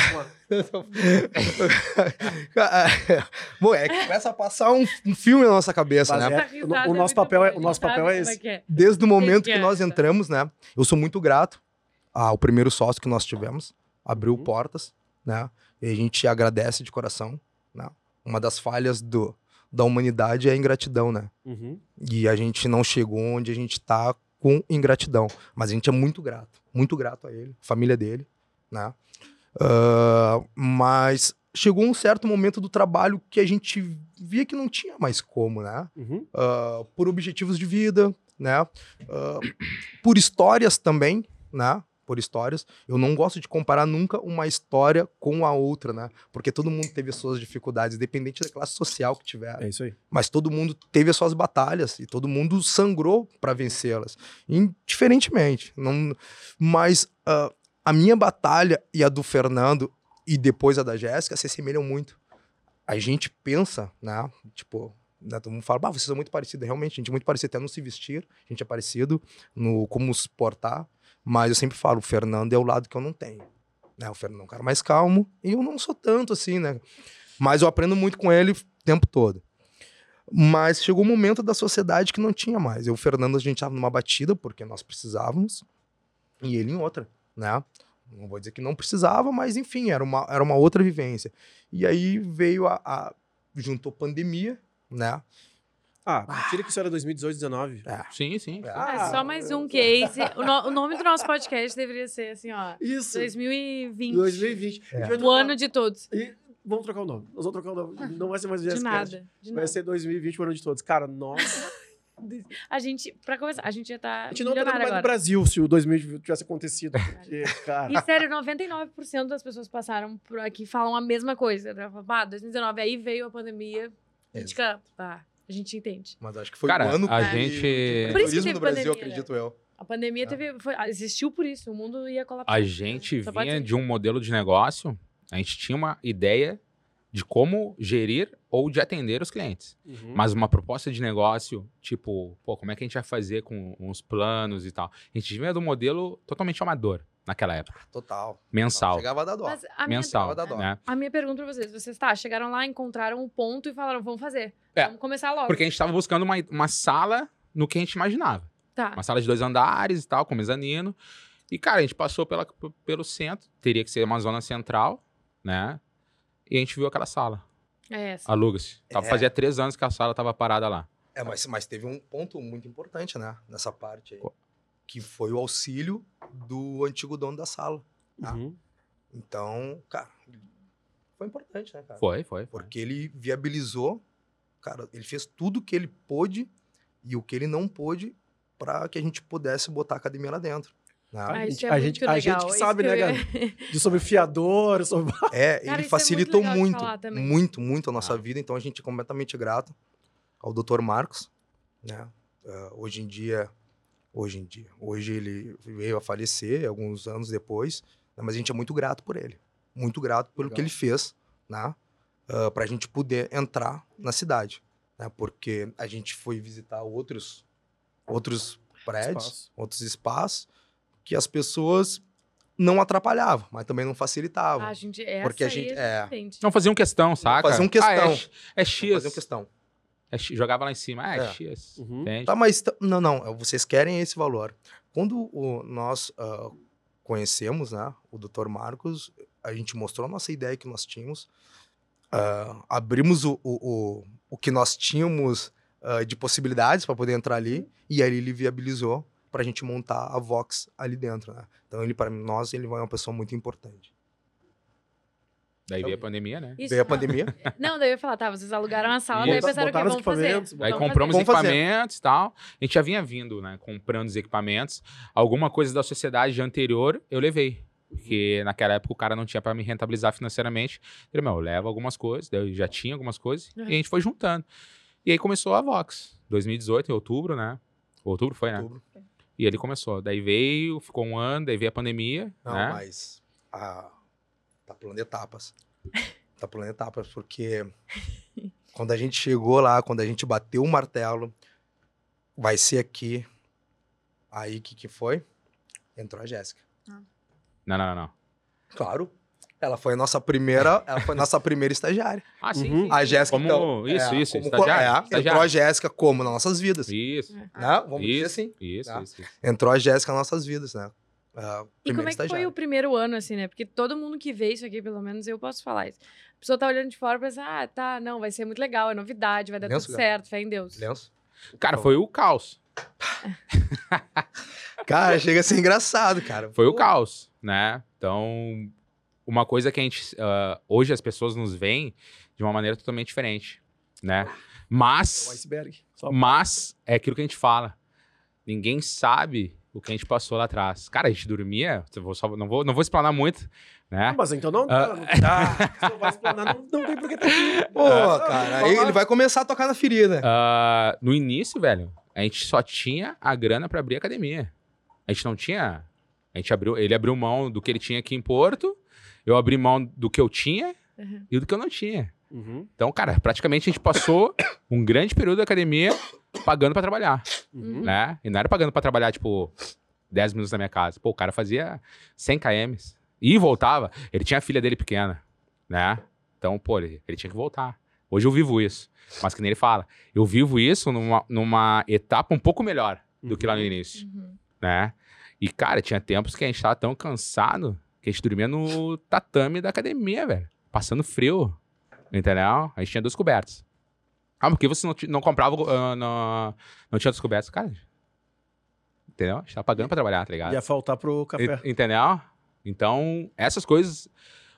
Bom, é que começa a passar um, um filme na nossa cabeça, Mas né? É, o, o, nosso papel é, o nosso papel é esse. É Desde o momento que nós entramos, né? Eu sou muito grato ao primeiro sócio que nós tivemos. Abriu uhum. portas, né? E a gente agradece de coração. Né? Uma das falhas do, da humanidade é a ingratidão, né? Uhum. E a gente não chegou onde a gente tá com ingratidão. Mas a gente é muito grato, muito grato a ele, família dele, né? Uh, mas chegou um certo momento do trabalho que a gente via que não tinha mais como, né? Uhum. Uh, por objetivos de vida, né? Uh, por histórias também, né? Por histórias. Eu não gosto de comparar nunca uma história com a outra, né? Porque todo mundo teve as suas dificuldades, independente da classe social que tiver. É isso aí. Mas todo mundo teve as suas batalhas e todo mundo sangrou para vencê-las, indiferentemente. Não, mas uh, a minha batalha e a do Fernando e depois a da Jéssica se assemelham muito. A gente pensa, né? Tipo, né, todo mundo fala, vocês são muito parecidos. Realmente, a gente é muito parecido até no se vestir, a gente é parecido no como se portar. Mas eu sempre falo, o Fernando é o lado que eu não tenho. Né? O Fernando é um cara mais calmo e eu não sou tanto assim, né? Mas eu aprendo muito com ele o tempo todo. Mas chegou um momento da sociedade que não tinha mais. Eu e o Fernando, a gente estava numa batida, porque nós precisávamos, e ele em outra, né? Não vou dizer que não precisava, mas enfim, era uma, era uma outra vivência. E aí veio a, a juntou pandemia, né? Ah, tira que isso era 2018, 2019. É. Sim, sim. Ah, é só mais um case. O, no- o nome do nosso podcast deveria ser assim, ó. Isso. 2020. 2020. A gente É. vai O trocar- ano de todos. E vamos trocar o nome. Nós vamos trocar o nome. Não vai ser mais De Jessica. nada. De Vai nada. ser 2020, o ano de todos. Cara, nossa. A gente, pra começar, a gente já tá A gente não tá mais no agora. Brasil se o 2020 tivesse acontecido. Porque, cara. E sério, 99% das pessoas passaram por aqui falam a mesma coisa. né? Ah, 2019, aí veio a pandemia. A gente fica, ah, a gente entende. Mas acho que foi Cara, o ano a que gente- Por isso que teve no Brasil, pandemia, né? acredito eu. A pandemia Ah. teve, foi- existiu por isso, o mundo ia colapsar. A gente vinha de um modelo de negócio, a gente tinha uma ideia de como gerir ou de atender os clientes. Uhum. Mas uma proposta de negócio, tipo, pô, como é que a gente vai fazer com uns planos e tal? A gente vinha de um modelo totalmente amador naquela época. Total. Mensal. Chegava a dar dó. Mas a minha, Mensal, Tava da dó. né? a minha pergunta pra vocês, vocês tá, chegaram lá, encontraram um ponto e falaram, vamos fazer. É. Vamos começar logo. Porque a gente estava buscando uma, uma sala no que a gente imaginava. Tá. Uma sala de dois andares e tal, com mezanino. E, cara, a gente passou pela, pelo centro, teria que ser uma zona central, né? E a gente viu aquela sala. É essa. Aluga-se. Tava- É. Fazia três anos que a sala tava parada lá. É, mas, mas teve um ponto muito importante, né? Nessa parte aí. Que foi o auxílio do antigo dono da sala. Uhum. Então, cara, foi importante, né, cara? Foi, foi. foi. Porque ele viabilizou, cara, ele fez tudo o que ele pôde e o que ele não pôde para que a gente pudesse botar a academia lá dentro. Né? Ah, isso gente- é a muito gente- a gente que sabe, né, ia- De sobre fiador, sobre. É, Cara, ele é muito facilitou de muito, também. muito, muito a nossa Ah. vida. Então a gente é completamente grato ao Dr. Marcos, né? Ah, hoje em dia, hoje em dia, hoje ele veio a falecer alguns anos depois, né? mas a gente é muito grato por ele, muito grato pelo Legal. que ele fez, né? para a gente poder entrar na cidade, né? Porque a gente foi visitar outros, outros prédios, Espaço. outros espaços que as pessoas não atrapalhavam, mas também não facilitavam. Ah, a gente, essa Porque a aí gente- é. entende. Não faziam questão, saca? faziam questão. Ah, é, X- é X. fazer uma questão. É X. Jogava lá em cima. Ah, é, É. X. Uhum. Entende? Tá, mas não, não. Vocês querem esse valor. Quando o- nós ah, conhecemos, né, o Dr. Marcos, a gente mostrou a nossa ideia que nós tínhamos, ah, abrimos o, o, o, o que nós tínhamos ah, de possibilidades para poder entrar ali, e aí ele viabilizou para a gente montar a Vox ali dentro, né? Então ele para nós ele é uma pessoa muito importante. Daí veio a pandemia, né? Isso, Veio a não. pandemia. Não, daí eu ia falar, tá, vocês alugaram a sala, Isso. daí pensaram que vamos fazer. Daí Vamos compramos fazer. Equipamentos e tal. A gente já vinha vindo, né? Comprando os equipamentos. Alguma coisa da sociedade anterior eu levei. Porque naquela época o cara não tinha para me rentabilizar financeiramente. Ele, meu, leva algumas coisas. Daí eu já tinha algumas coisas. Uhum. E a gente foi juntando. E aí começou a Vox. 2018, em outubro, né? Outubro foi, né? Outubro. E ele começou. Daí veio, ficou um ano, daí veio a pandemia. Não, né? mas a... tá pulando etapas. tá pulando etapas, porque quando a gente chegou lá, quando a gente bateu o martelo, vai ser aqui. Aí o que, que foi? Entrou a Jéssica. Não, não, não, não. Claro. Ela foi a nossa primeira, ela foi a nossa primeira estagiária. Ah, sim. Uhum. sim, A. Jéssica, Como- então. Isso, isso, como, estagiária, é, estagiária. entrou a Jéssica como nas nossas vidas. Isso. Né? Vamos dizer Isso, assim. isso, Tá. isso, isso. Entrou a Jéssica nas nossas vidas, né? E A como é que foi o primeiro ano, assim, né? Porque todo mundo que vê isso aqui, pelo menos eu posso falar isso. A pessoa tá olhando de fora e pensa, ah, tá, não, vai ser muito legal, é novidade, vai dar Lenço, tudo cara. certo, fé em Deus. Lenço? Cara, foi o caos. Cara, chega a ser engraçado, cara. Foi o Pô, caos, né? Então, uma coisa que a gente. ah, hoje as pessoas nos veem de uma maneira totalmente diferente, né? É o Mas. iceberg. Só... Mas é aquilo que a gente fala. Ninguém sabe o que a gente passou lá atrás. Cara, a gente dormia. vou só- não, vou, não vou explanar muito, né? Mas então não. Ah. não, não ah, se não vai explanar, não, não tem por que tá aqui. Pô, Ah, cara, lá. ele vai começar a tocar na ferida. Ah, no início, velho, a gente só tinha a grana pra abrir a academia. A gente não tinha. A gente abriu, ele abriu mão do que ele tinha aqui em Porto, eu abri mão do que eu tinha Uhum. e do que eu não tinha. Uhum, Então, cara, praticamente a gente passou um grande período da academia pagando pra trabalhar, uhum. né? E não era pagando pra trabalhar, tipo, 10 minutos na minha casa. Pô, o cara fazia 100 km e voltava. Ele tinha a filha dele pequena, né? Então, pô, ele, ele tinha que voltar. Hoje eu vivo isso. Mas que nem ele fala, eu vivo isso numa, numa etapa um pouco melhor do que lá no início, Uhum. né? E, cara, tinha tempos que a gente tava tão cansado que a gente dormia no tatame da academia, velho. Passando frio, entendeu? A gente tinha duas cobertas. Ah, por que você não, não comprava, ah, não, não tinha duas cobertas? Cara, entendeu? A gente tava pagando pra trabalhar, tá ligado? Ia faltar pro café. E- Entendeu? Então, essas coisas.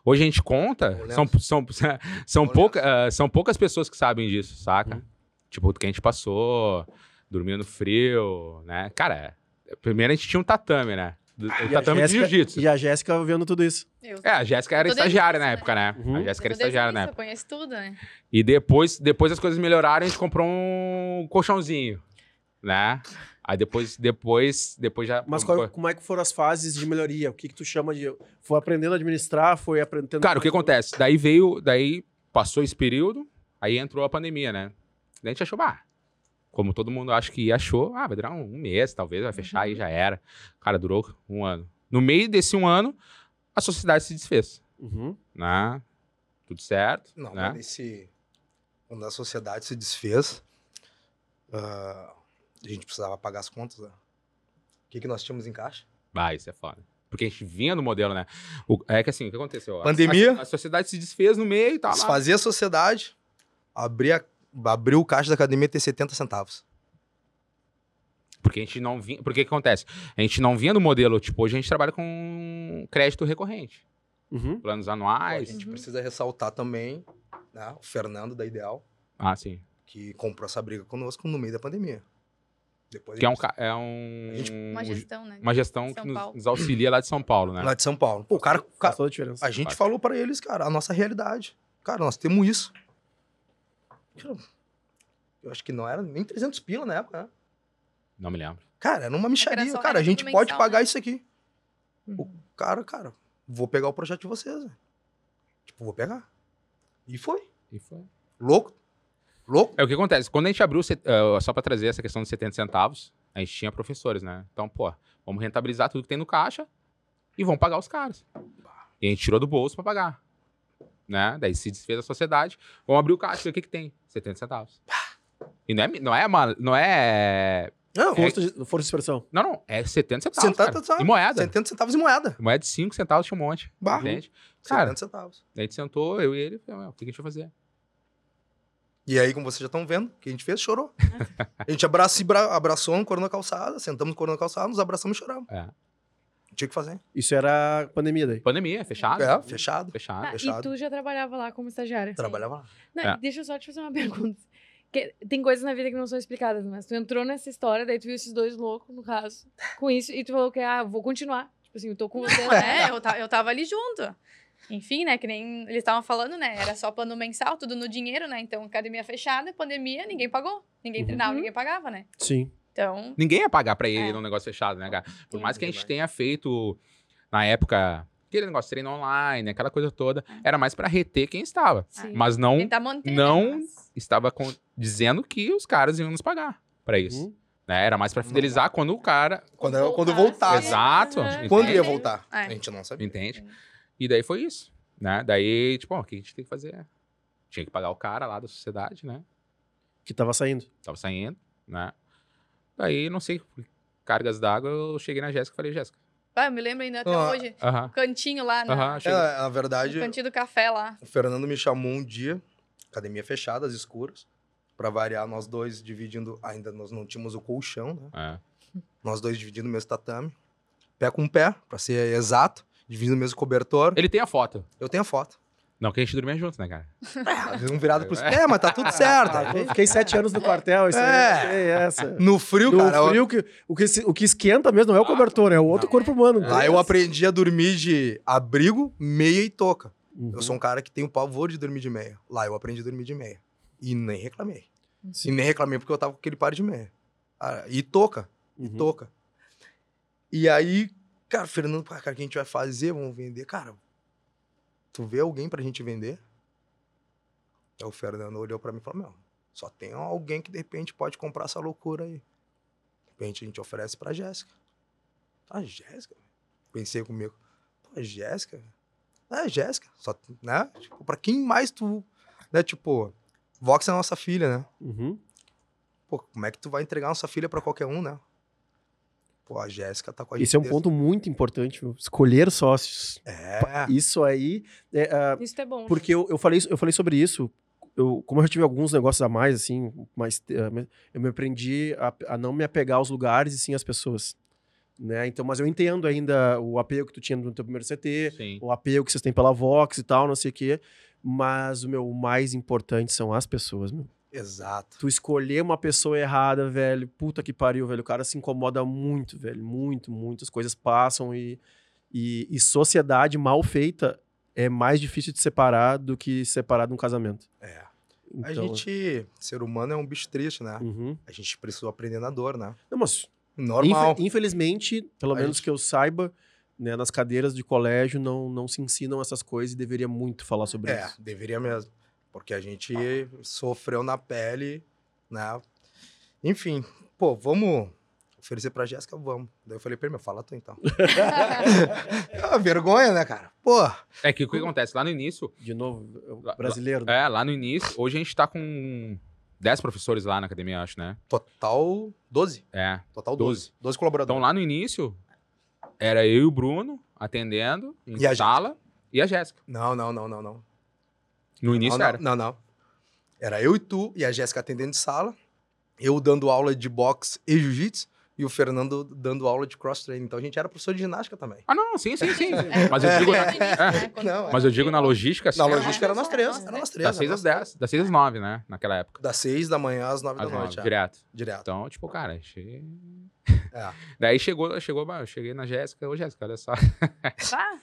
Hoje a gente conta, são, são, são, pouca, ah, são poucas pessoas que sabem disso, saca? Uhum. Tipo, o que a gente passou, dormindo frio, né? Cara, primeiro a gente tinha um tatame, né? Do- O E tatame de Jéssica- jiu-jitsu. E a Jéssica vendo tudo isso. Eu, É, a Jéssica era estagiária isso, na época, né? Uhum. A Jéssica era estagiária isso, na eu época. conheço tudo, né? E depois, depois as coisas melhoraram, a gente comprou um colchãozinho, né? Aí depois, depois, depois já... Mas qual- como é que foram as fases de melhoria? O que, que tu chama de. Foi aprendendo a administrar? Foi aprendendo. Cara, o que acontece? Daí veio, daí passou esse período, aí entrou a pandemia, né? Daí a gente achou, bah, como todo mundo acha que achou, ah, vai durar um, um mês, talvez, vai fechar, aí já era. Cara, durou um ano. No meio desse um ano, a sociedade se desfez, Uhum. né? Tudo certo, Não, né? quando, esse, quando a sociedade se desfez, ah, a gente precisava pagar as contas. Né? O que, que nós tínhamos em caixa? Vai, isso é foda. Porque a gente vinha do modelo, né? O- é que assim, o que aconteceu? A- Pandemia. A, a sociedade se desfez no meio e tal. lá. Desfazer a sociedade, abrir, a, abrir o caixa da academia e ter 70 centavos. Porque a gente não vinha. Porque o que acontece? A gente não vinha do modelo, tipo, hoje a gente trabalha com crédito recorrente. Uhum. Planos A anuais. gente Uhum. precisa ressaltar também né, o Fernando da Ideal, Ah, sim. que comprou essa briga conosco no meio da pandemia. Depois Que é a um, gente- é um, A gente- Uma gestão, né? uma gestão São que nos, Paulo. nos auxilia lá de São Paulo, né? lá de São Paulo. Pô, o cara, cara- a a gente falou pra eles, cara, a nossa realidade. Cara, nós temos isso. Eu acho que não era nem 300 pila na época, né? Não me lembro. Cara, era uma micharia. cara, a gente pode mensal, pagar né? isso aqui. O cara, cara, vou pegar o projeto de vocês. velho. Tipo, vou pegar. E foi. E foi. Louco. Louco. É o que acontece. Quando a gente abriu, set- eh, só pra trazer essa questão dos 70 centavos, a gente tinha professores, né? Então, pô, vamos rentabilizar tudo que tem no caixa e vamos pagar os caras. E a gente tirou do bolso pra pagar. Né? Daí se desfez a sociedade, vamos abrir o caixa, ver o que, que tem. 70 centavos. E não é, não é, uma, não é. Não, Força, de, força de expressão. Não, não. É 70 centavos. 70 cara. centavos. E moeda. 70 centavos em moeda. Moeda de 5 centavos tinha um monte. Bah. Entende? Cara, 70 centavos. daí a gente sentou, eu e ele, falei, "Ué, o que a gente vai fazer? E aí, como vocês já estão vendo, o que a gente fez? Chorou. a gente abraça, e bra- abraçou no Corona Calçada, sentamos no Corona Calçada, nos abraçamos e choramos. É. Tinha que fazer. Isso era pandemia daí. Pandemia, fechado. É, fechado. Fechado. Ah, e fechado. tu já trabalhava lá como estagiária? Trabalhava lá. Não, É. Deixa eu só te fazer uma pergunta. Que tem coisas na vida que não são explicadas, mas tu entrou nessa história, daí tu viu esses dois loucos, no caso, com isso, e tu falou que, ah, vou continuar. Tipo assim, eu tô com você. É, eu, eu tava ali junto. Enfim, né, que nem eles estavam falando, né, era só plano mensal, tudo no dinheiro, né, então academia fechada, pandemia, ninguém pagou. Ninguém Uhum. treinava, ninguém pagava, né. Sim. Então, Ninguém ia pagar pra ele É. num negócio fechado, né, cara? Por mais que a gente tenha feito, na época, aquele negócio de treino online, aquela coisa toda, É. era mais pra reter quem estava. Sim. Mas não tentar manter, né, não- mas- estava com- dizendo que os caras iam nos pagar pra isso. Uhum. né? Era mais pra fidelizar quando o cara. Quando, eu- quando Voltasse. voltasse. Exato. Entende? Quando ia voltar? É. A gente não sabia. Entende? E daí foi isso. Né? Daí, tipo, ó, o que a gente tem que fazer? Tinha que pagar o cara lá da sociedade, né? Que tava saindo. Tava saindo, né? Daí, não sei, cargas d'água, eu cheguei na Jéssica e falei, Jéssica. Ah, eu me lembro ainda até Ah. hoje, Aham. o cantinho lá, na, Aham, cheguei. É, na verdade, o cantinho do café lá. o Fernando me chamou um dia, academia fechada, às escuras. Pra variar, nós dois dividindo. Ainda nós não tínhamos o colchão, né? É. Nós dois dividindo o mesmo tatame. Pé com pé, pra ser exato. Dividindo o mesmo cobertor. Ele tem a foto. Eu tenho a foto. Não, que a gente dormia junto, né, cara? Um virado pro É, mas tá tudo certo. Eu fiquei sete anos no quartel, isso É. aí, é essa. No frio, No cara. eu- frio, que, o, que, se- o que esquenta mesmo não é o cobertor, é o outro corpo humano. Lá eu aprendi a dormir de abrigo, meia e touca. Uhum. Eu sou um cara que tem o pavor de dormir de meia. Lá eu aprendi a dormir de meia. E nem reclamei. E nem reclamei porque eu tava com aquele par de meia. Ah, e touca, e Uhum. touca. E aí, cara, Fernando, cara, o que a gente vai fazer? Vamos vender. Cara, tu vê alguém pra gente vender? Aí o Fernando olhou pra mim e falou, meu, só tem alguém que de repente pode comprar essa loucura aí. De repente a gente oferece pra Jéssica. A Jéssica? Pensei comigo. Pô, a Jéssica? É, a Jéssica. Só, né? Tipo, pra quem mais tu... Né? Tipo, Vox é a nossa filha, né? Uhum. Pô, como é que tu vai entregar nossa filha pra qualquer um, né? Pô, a Jéssica tá com a gente. Esse é um desde- ponto muito importante, meu. escolher sócios. É. Isso aí, é, ah, Isso é bom. porque eu, eu, falei, eu falei sobre isso, eu, como eu já tive alguns negócios a mais, assim, mas eh, eu me aprendi a, a não me apegar aos lugares e sim às pessoas. Né? Então, mas eu entendo ainda o apego que tu tinha no teu primeiro CT, Sim. o apego que vocês têm pela Vox e tal, não sei o quê. Mas o meu o mais importante são as pessoas, meu. Exato. Tu escolher uma pessoa errada, velho, puta que pariu, velho. O cara se incomoda muito, velho. Muito, muito. As coisas passam e, e, e sociedade mal feita é mais difícil de separar do que separar de um casamento. É. Então, A gente, ser humano é um bicho triste, né? uhum. A gente precisou aprender na dor, né? Não, mas Normal. infe- infelizmente, pelo A menos gente- que eu saiba, né, nas cadeiras de colégio não, não se ensinam essas coisas e deveria muito falar sobre É, isso. deveria mesmo. Porque a gente sofreu na pele, né? Enfim, pô, vamos oferecer pra Jéssica? Vamos. Daí eu falei pra ele, meu, fala tu então. é uma vergonha, né, cara? Pô, É que o que acontece? Lá no início, De novo, o Lá- brasileiro. né? é, lá no início, hoje a gente tá com 10 professores lá na academia, acho, né? total 12. É. Total 12. 12 colaboradores. Então lá no início, era eu e o Bruno atendendo em E a sala e a Jéssica. Não, não, não, não, não. No início não, era. Não, não. Era eu e tu e a Jéssica atendendo de sala, eu dando aula de boxe e jiu-jitsu e o Fernando dando aula de cross-training. Então a gente era professor de ginástica também. Ah, não, sim, sim, sim. É, Mas eu é, digo, no na, é, né, Não, mas eu digo na logística, assim, Na era logística era nós três, era nós três. das 6 era às 10, das 6 às 9, né? Naquela época. Das 6 da manhã às 9 Às da 9, noite. é. direto. Direto. Então, tipo, cara, cheguei... É. Daí chegou, chegou, eu cheguei na Jéssica. Ô, Jéssica, olha só. Tá,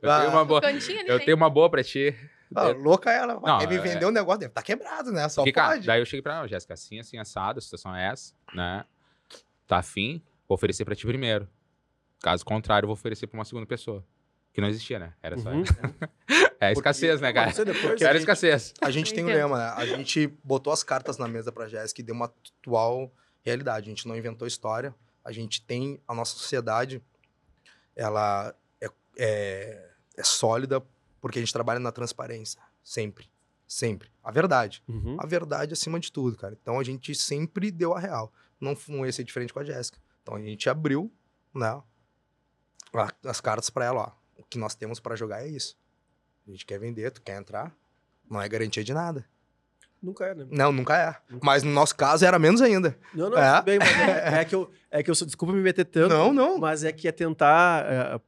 Eu Ah. tenho uma boa, eu tem. tenho uma boa pra ti. Ah, louca ela. Não, Quer me é- vender um negócio, deve tá quebrado, né? Só Porque, cara, pode. daí eu cheguei pra ela, Jéssica, assim, assim, assado, a situação é essa, né? Tá afim? Vou oferecer pra ti primeiro. Caso contrário, vou oferecer pra uma segunda pessoa. Que não existia, né? Era só. Uhum. É a escassez, né, cara? Você depois, Porque Era a gente- escassez. A gente tem um lema, né? A gente botou as cartas na mesa pra Jéssica e deu uma atual realidade. A gente não inventou história. A gente tem a nossa sociedade, ela é, é, é sólida porque a gente trabalha na transparência. Sempre. Sempre. A verdade. Uhum. A verdade acima de tudo, cara. Então a gente sempre deu a real. Não, f- não ia ser diferente com a Jéssica. Então a gente abriu, né? As cartas pra ela, ó. O que nós temos pra jogar é isso. A gente quer vender, tu quer entrar. Não é garantia de nada. Nunca é, né? Não, nunca é. Mas no nosso caso era menos ainda. Não, não, É. bem, mas é, é que eu, é que eu sou, desculpa me meter tanto, Não, não. mas é que é tentar é,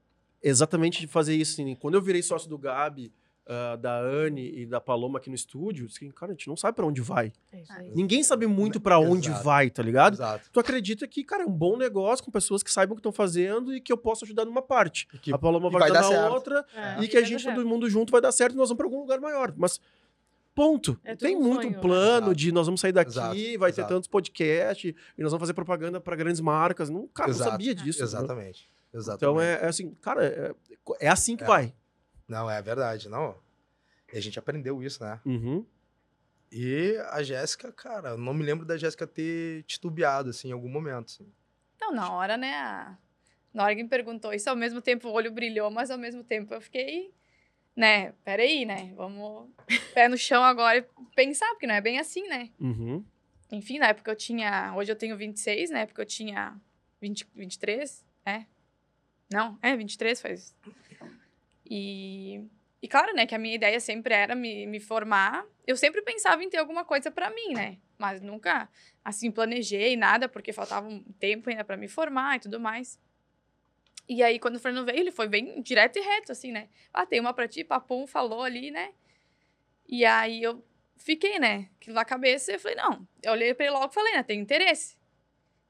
exatamente fazer isso. Assim. Quando eu virei sócio do Gabi, ah, da Anne e da Paloma aqui no estúdio, assim, cara, a gente não sabe pra onde vai. É. Ninguém sabe muito pra onde Exato. vai, tá ligado? Exato. Tu acredita que, cara, é um bom negócio com pessoas que saibam o que estão fazendo e que eu posso ajudar numa parte. Que- a Paloma vai, vai ajudar dar na certo. outra É. e que a gente, todo mundo junto, vai dar certo e nós vamos pra algum lugar maior. Mas, ponto. É Tem um muito sonho, né? plano Exato. de nós vamos sair daqui, Exato, vai ter exato. tantos podcasts e nós vamos fazer propaganda pra grandes marcas. Não, cara, Exato. não sabia disso. né? Exatamente. Então é, é assim, cara, é, é assim que É. vai. Não, é verdade. Não. E a gente aprendeu isso, né? Uhum. E a Jéssica, cara, eu não me lembro da Jéssica ter titubeado, assim, em algum momento. assim. Não, na hora, né? Na hora que me perguntou isso, ao mesmo tempo o olho brilhou, mas ao mesmo tempo eu fiquei, né? Peraí, né? Vamos pé no chão agora e pensar, porque não é bem assim, né? Uhum. Enfim, na época eu tinha. Hoje eu tenho 26, na época eu tinha 20, 23. É? Não, é, 23 faz. E. E claro, né, que a minha ideia sempre era me, me formar. Eu sempre pensava em ter alguma coisa pra mim, né? Mas nunca, assim, planejei nada, porque faltava um tempo ainda pra me formar e tudo mais. E aí, quando o Fernando veio, ele foi bem direto e reto, assim, né? Ah, tem uma pra ti, papum, falou ali, né? E aí eu fiquei, né? Aquilo na cabeça, eu falei, não. Eu olhei pra ele logo e falei, né? Tem interesse.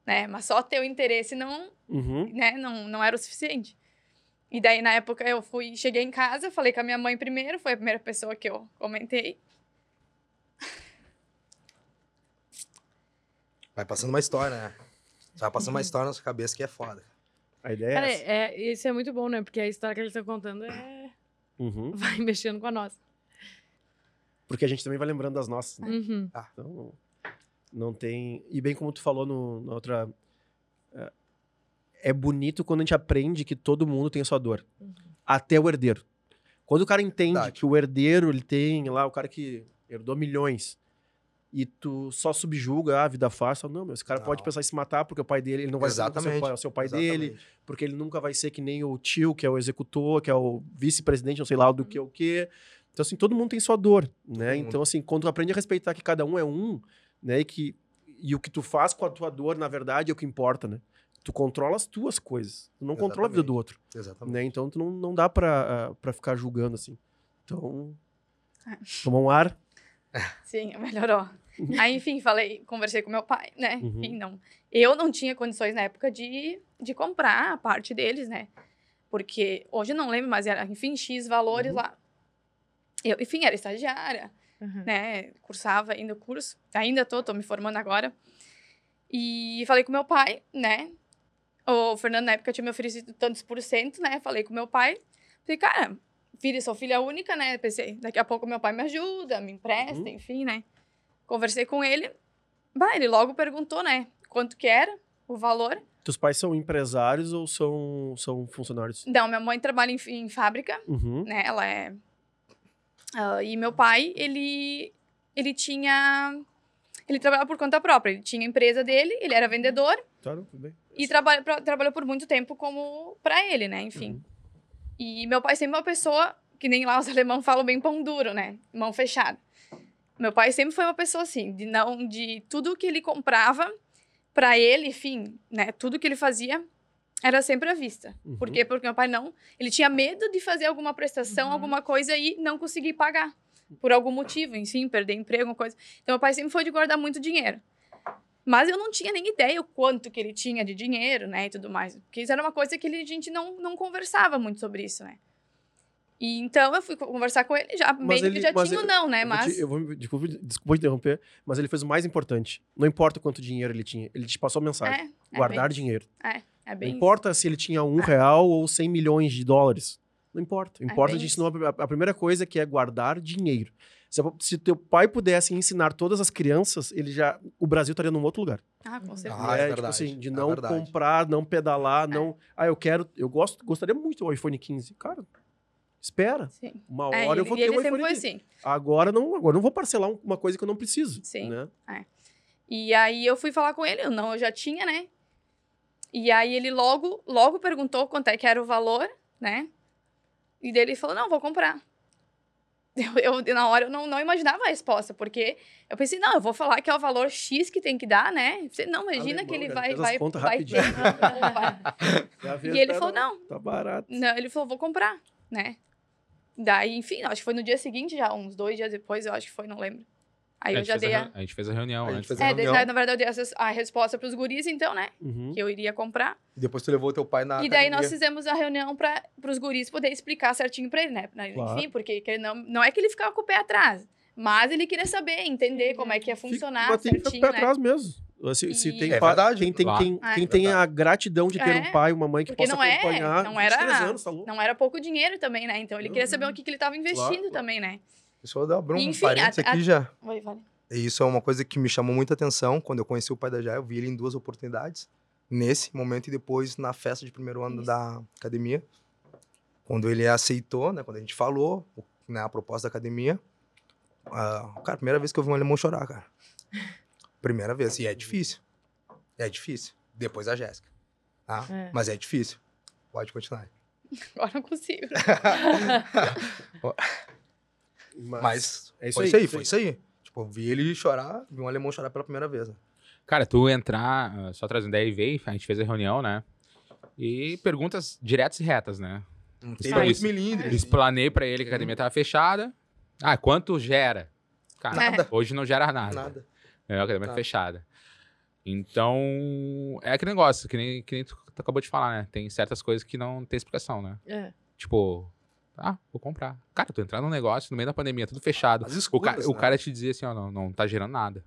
Né? Mas só ter o interesse não, Uhum. né? Não, não era o suficiente. E daí, na época, eu fui, cheguei em casa, falei com a minha mãe primeiro, foi a primeira pessoa que eu comentei. Vai passando uma história, né? Vai passando uma história na sua cabeça que é foda. A ideia Cara, é essa. é, isso é muito bom, né? Porque a história que eles estão contando é... Uhum. vai mexendo com a nossa. Porque a gente também vai lembrando das nossas, né? Uhum. Então, não, tem. E bem como tu falou no, na outra. é, É bonito quando a gente aprende que todo mundo tem a sua dor. Até o herdeiro. Quando o cara entende Verdade. que o herdeiro, ele tem lá, o cara que herdou milhões, e tu só subjuga ah, a vida fácil, não, meu, esse cara Não. pode pensar em se matar porque o pai dele, ele não vai ser o pai, seu pai dele, porque ele nunca vai ser que nem o tio, que é o executor, que é o vice-presidente, não sei lá do que o quê. Então, assim, todo mundo tem sua dor, né? Então, assim, quando tu aprende a respeitar que cada um é um, né? E, que, e o que tu faz com a tua dor, na verdade, é o que importa, né? Tu controla as tuas coisas. Tu não controla a vida do outro, Exatamente. né? Então, tu não, não dá pra, ah, pra ficar julgando, assim. Então, É. tomar um ar. Sim, melhorou. Aí, enfim, falei, conversei com meu pai, né? Uhum. Enfim, não. Eu não tinha condições na época de, de comprar a parte deles, né? Porque hoje eu não lembro, mas era, enfim, X valores Uhum. lá. Eu, enfim, era estagiária, Uhum. né? Cursava ainda o curso. Ainda tô, tô me formando agora. E falei com meu pai, né? O Fernando, na época, tinha me oferecido tantos por cento, né? Falei com meu pai. Falei, cara, filha, sou filha única, né? Pensei, daqui a pouco meu pai me ajuda, me empresta, Uhum. enfim, né? Conversei com ele. Bah, ele logo perguntou, né? Quanto que era o valor. Teus pais são empresários ou são, são funcionários? Não, minha mãe trabalha em, em fábrica, Uhum. né? Ela é... ah, e meu pai, ele... Ele tinha... Ele trabalhava por conta própria. Ele tinha a empresa dele, ele era vendedor. Não, tudo bem. E trabalha, pra- trabalhou por muito tempo como pra ele, né? Enfim. Uhum. E meu pai sempre é uma pessoa, que nem lá os alemães falam bem pão duro, né? Mão fechada. Meu pai sempre foi uma pessoa assim, de não de tudo que ele comprava pra ele, enfim, né? Tudo que ele fazia era sempre à vista. Uhum. Por quê? Porque meu pai não, ele tinha medo de fazer alguma prestação, Uhum. alguma coisa e não conseguir pagar por algum motivo, enfim, perder emprego, alguma coisa. Então meu pai sempre foi de guardar muito dinheiro. Mas eu não tinha nem ideia o quanto que ele tinha de dinheiro, né, e tudo mais. Porque isso era uma coisa que ele, a gente não, não conversava muito sobre isso, né. E então eu fui co- conversar com ele, já Mas meio que ele- já mas tinha o eu- não, né, Eu vou mas... te- eu vou, desculpa, desculpa interromper, mas ele fez o mais importante. Não importa quanto dinheiro ele tinha, ele te passou a mensagem. É, é guardar bem, dinheiro. é Não bem isso. importa se ele tinha um real ou 100 milhões de dólares. Não importa. Importa bem a gente a, a primeira coisa que é guardar dinheiro. Se, se teu pai pudesse ensinar todas as crianças, ele já o Brasil estaria num outro lugar. Ah, com certeza. Ah, é tipo verdade, assim, de é não verdade. comprar, não pedalar, não. Ah, eu quero, eu gosto, gostaria muito do iPhone 15. Cara, espera. Sim. Uma É, hora eu ele- vou e ter um iPhone foi 15. assim. Agora não, agora eu não vou parcelar um- uma coisa que eu não preciso, Sim. né? E aí eu fui falar com ele, eu não, eu já tinha, né? E aí ele logo, logo perguntou quanto é que era o valor, né? E daí ele falou, não, vou comprar. Eu, eu- na hora eu não, não imaginava a resposta, porque eu pensei, não, eu vou falar que é o valor X que tem que dar, né? Pensei, não, imagina Alemão, que ele vai, vai, vai rapidinho. ter. vai- fez, E ele tá, falou, não, Tá barato. não, ele falou, vou comprar, né? Daí, enfim, acho que foi no dia seguinte já, uns dois dias depois, eu acho que foi, não lembro. Aí a, eu gente já fez a dei a... a gente fez a reunião A gente antes. fez a É, daí, reunião. na verdade eu dei a resposta pros guris, então, né? Uhum. Que eu iria comprar. Depois tu levou teu pai na E daí nós fizemos a reunião para os guris poder explicar certinho para ele, né? Claro. Enfim, porque que ele não, não é que ele ficava com o pé atrás, mas ele queria saber, entender como é que ia funcionar Mas tem que ficar com o certinho, pé né? atrás mesmo. Se, se E- tem É pai- verdade. quem tem, Claro. quem, É. quem tem a gratidão de ter É. um pai e uma mãe que Porque possa não é- acompanhar. não 23 era- anos, tá? Não era pouco dinheiro também, né? Então ele queria saber o que, que ele estava investindo claro. também, né? Deixa eu abrir um Enfim, parênteses a- aqui a- já. Vai, vale. E isso é uma coisa que me chamou muita atenção quando eu conheci o pai da Jaya. Eu vi ele em duas oportunidades. Nesse momento e depois na festa de primeiro ano Isso. da academia. Quando ele aceitou, né? Quando a gente falou né, a proposta da academia. ah, cara, primeira vez que eu vi um alemão chorar, cara. Primeira vez. E é difícil. É difícil. Depois a Jéssica. Tá? É. Mas é difícil. Pode continuar. Agora não consigo. Mas é isso foi aí, isso aí, foi isso aí. Tipo, eu vi ele chorar, vi um alemão chorar pela primeira vez. Né? Cara, tu entrar, ah, só trazendo, daí veio, a gente fez a reunião, né? E perguntas diretas e retas, né? Não tem milindres. Explanei pra ele que a academia tava fechada. Ah, quanto gera? Cara, Nada. hoje não gera nada. Nada. É, a academia tá Nada. fechada. Então, é aquele negócio, que nem, que nem tu tu acabou de falar, né? Tem certas coisas que não tem explicação, né? É. Tipo, ah, vou comprar. Cara, tu entrar num negócio no meio da pandemia, tudo fechado. As O, ca- escuras, o né? cara te dizia assim, ó, não, não tá gerando nada.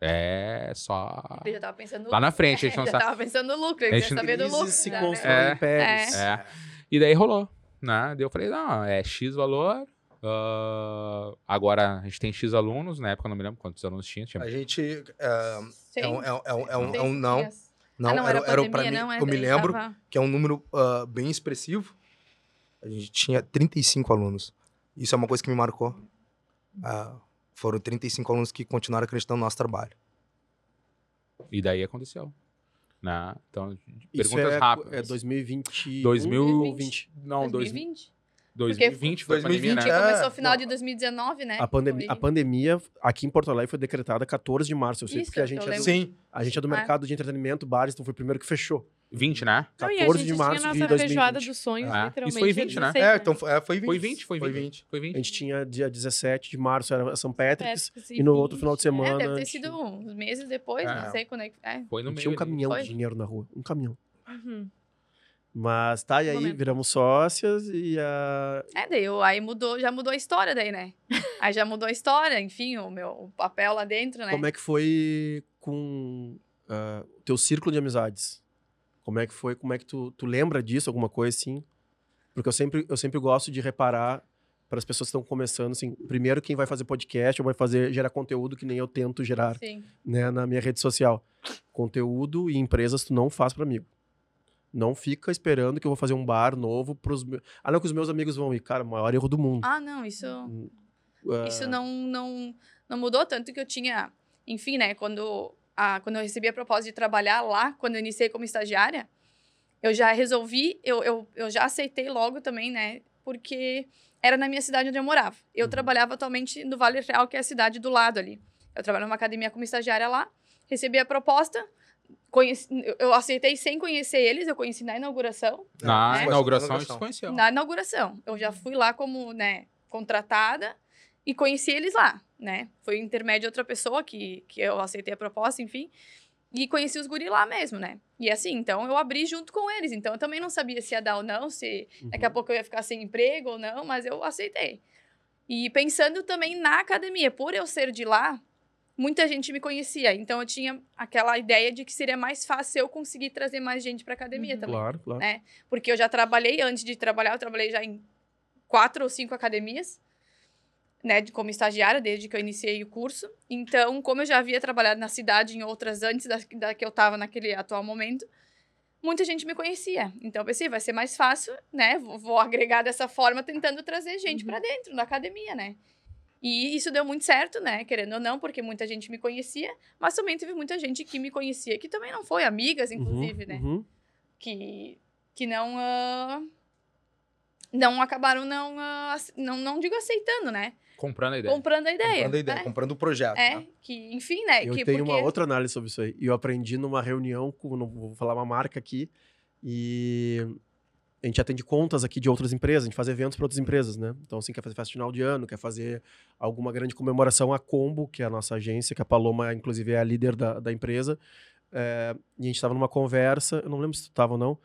É só. Ele já tava pensando no Lá na frente, a gente É, não já sabe. tava pensando no lucro, A ele gente quer não- saber do lucro. se né? constroem É. em PEGs. É. E daí rolou, né? Daí eu falei, não, é X valor. ah, agora a gente tem X alunos, na época eu não me lembro quantos alunos tinha. tinha A gente. é, é, um, é, um, é, um, é, um, é um não. Não, ah, não, era, era, era, pra mim, não, é, eu me lembro tava- que é um número ah, bem expressivo. A gente tinha 35 alunos. Isso é uma coisa que me marcou. Ah, foram 35 alunos que continuaram acreditando no nosso trabalho. E daí aconteceu. Né? Então, Isso perguntas é, rápidas. é 2020. 2020. Não, 2020. 2020. 2020 foi a pandemia, 2020 né? é- Começou no final de 2019, né? A, pandem- Foi- a pandemia aqui em Porto Alegre foi decretada 14 de março. Eu sei Isso, porque a eu gente, é do, Sim. a gente é do mercado de entretenimento, bares, então foi o primeiro que fechou. 20, né? Não, e a 14 gente de março de nossa 2020. feijoada dos sonhos, Ah, literalmente. isso foi dia 20, né? 16, É, então foi, é, foi 20. Foi 20, foi 20. Foi 20. Foi 20. A gente tinha dia 17 de março, era São Patrick's, Patrick's e no outro 20. final de É, semana. deve ter sido uns meses depois, É. não sei quando é que. É. Foi no meio. tinha um caminhão Foi. de dinheiro na rua. Um caminhão. Uhum. Mas tá, e aí Momento. viramos sócias e a. É, daí eu- aí mudou, já mudou a história daí, né? aí já mudou a história, enfim, o meu o papel lá dentro, né? Como é que foi com ah, o teu círculo de amizades? Como é que foi? Como é que tu, tu lembra disso, alguma coisa assim? Porque eu sempre, eu sempre gosto de reparar para as pessoas que estão começando, assim, primeiro quem vai fazer podcast ou vai fazer gerar conteúdo que nem eu tento gerar, Sim. né, na minha rede social. Conteúdo e empresas tu não faz para amigo. Não fica esperando que eu vou fazer um bar novo pros meus. Ah, não, que os meus amigos vão ir. Cara, o maior erro do mundo. Ah, não, isso. Ah, Isso não, não, não mudou tanto que eu tinha, enfim, né, quando, a, quando eu recebi a proposta de trabalhar lá, quando eu iniciei como estagiária, eu já resolvi, eu, eu, eu já aceitei logo também, né, porque era na minha cidade onde eu morava. Eu Uhum. trabalhava atualmente no Vale Real, que é a cidade do lado ali. Eu trabalho numa academia como estagiária lá, recebi a proposta, conheci, eu- aceitei sem conhecer eles, eu conheci na inauguração, Na É. inauguração a gente se conheceu. na inauguração. Eu já fui lá como, né, contratada e conheci eles lá, né? Foi intermédio de outra pessoa que, que eu aceitei a proposta, enfim. E conheci os guri lá mesmo, né? E assim, então eu abri junto com eles. Então eu também não sabia se ia dar ou não, se daqui a uhum. pouco eu ia ficar sem emprego ou não, mas eu aceitei. E pensando também na academia, por eu ser de lá, muita gente me conhecia. Então eu tinha aquela ideia de que seria mais fácil eu conseguir trazer mais gente para academia Uhum. também Claro, claro. né? Porque eu já trabalhei, antes de trabalhar, eu trabalhei já em quatro ou cinco academias, né, de- como estagiária, desde que eu iniciei o curso. Então, como eu já havia trabalhado na cidade em outras antes da, da que eu estava naquele atual momento, muita gente me conhecia. Então, eu pensei, vai ser mais fácil, né? Vou, vou agregar dessa forma, tentando trazer gente para dentro da academia, né? E isso deu muito certo, né? Querendo ou não, porque muita gente me conhecia, mas também teve muita gente que me conhecia, que também não foi, amigas, inclusive, Uhum, né? uhum. que, que não, ah, não acabaram não, ah, ace- não, não digo aceitando, né? Comprando a ideia. Comprando a ideia. Comprando a ideia, né? comprando o projeto. É, né? que, enfim, né? Eu que tenho porque... uma outra análise sobre isso aí. E eu aprendi numa reunião com, não vou falar uma marca aqui, e a gente atende contas aqui de outras empresas, a gente faz eventos para outras empresas, né? Então, assim, quer fazer festa final de ano, quer fazer alguma grande comemoração, a Combo, que é a nossa agência, que a Paloma, inclusive, é a líder da, da empresa. é, e a gente estava numa conversa, eu não lembro se tu estava ou não.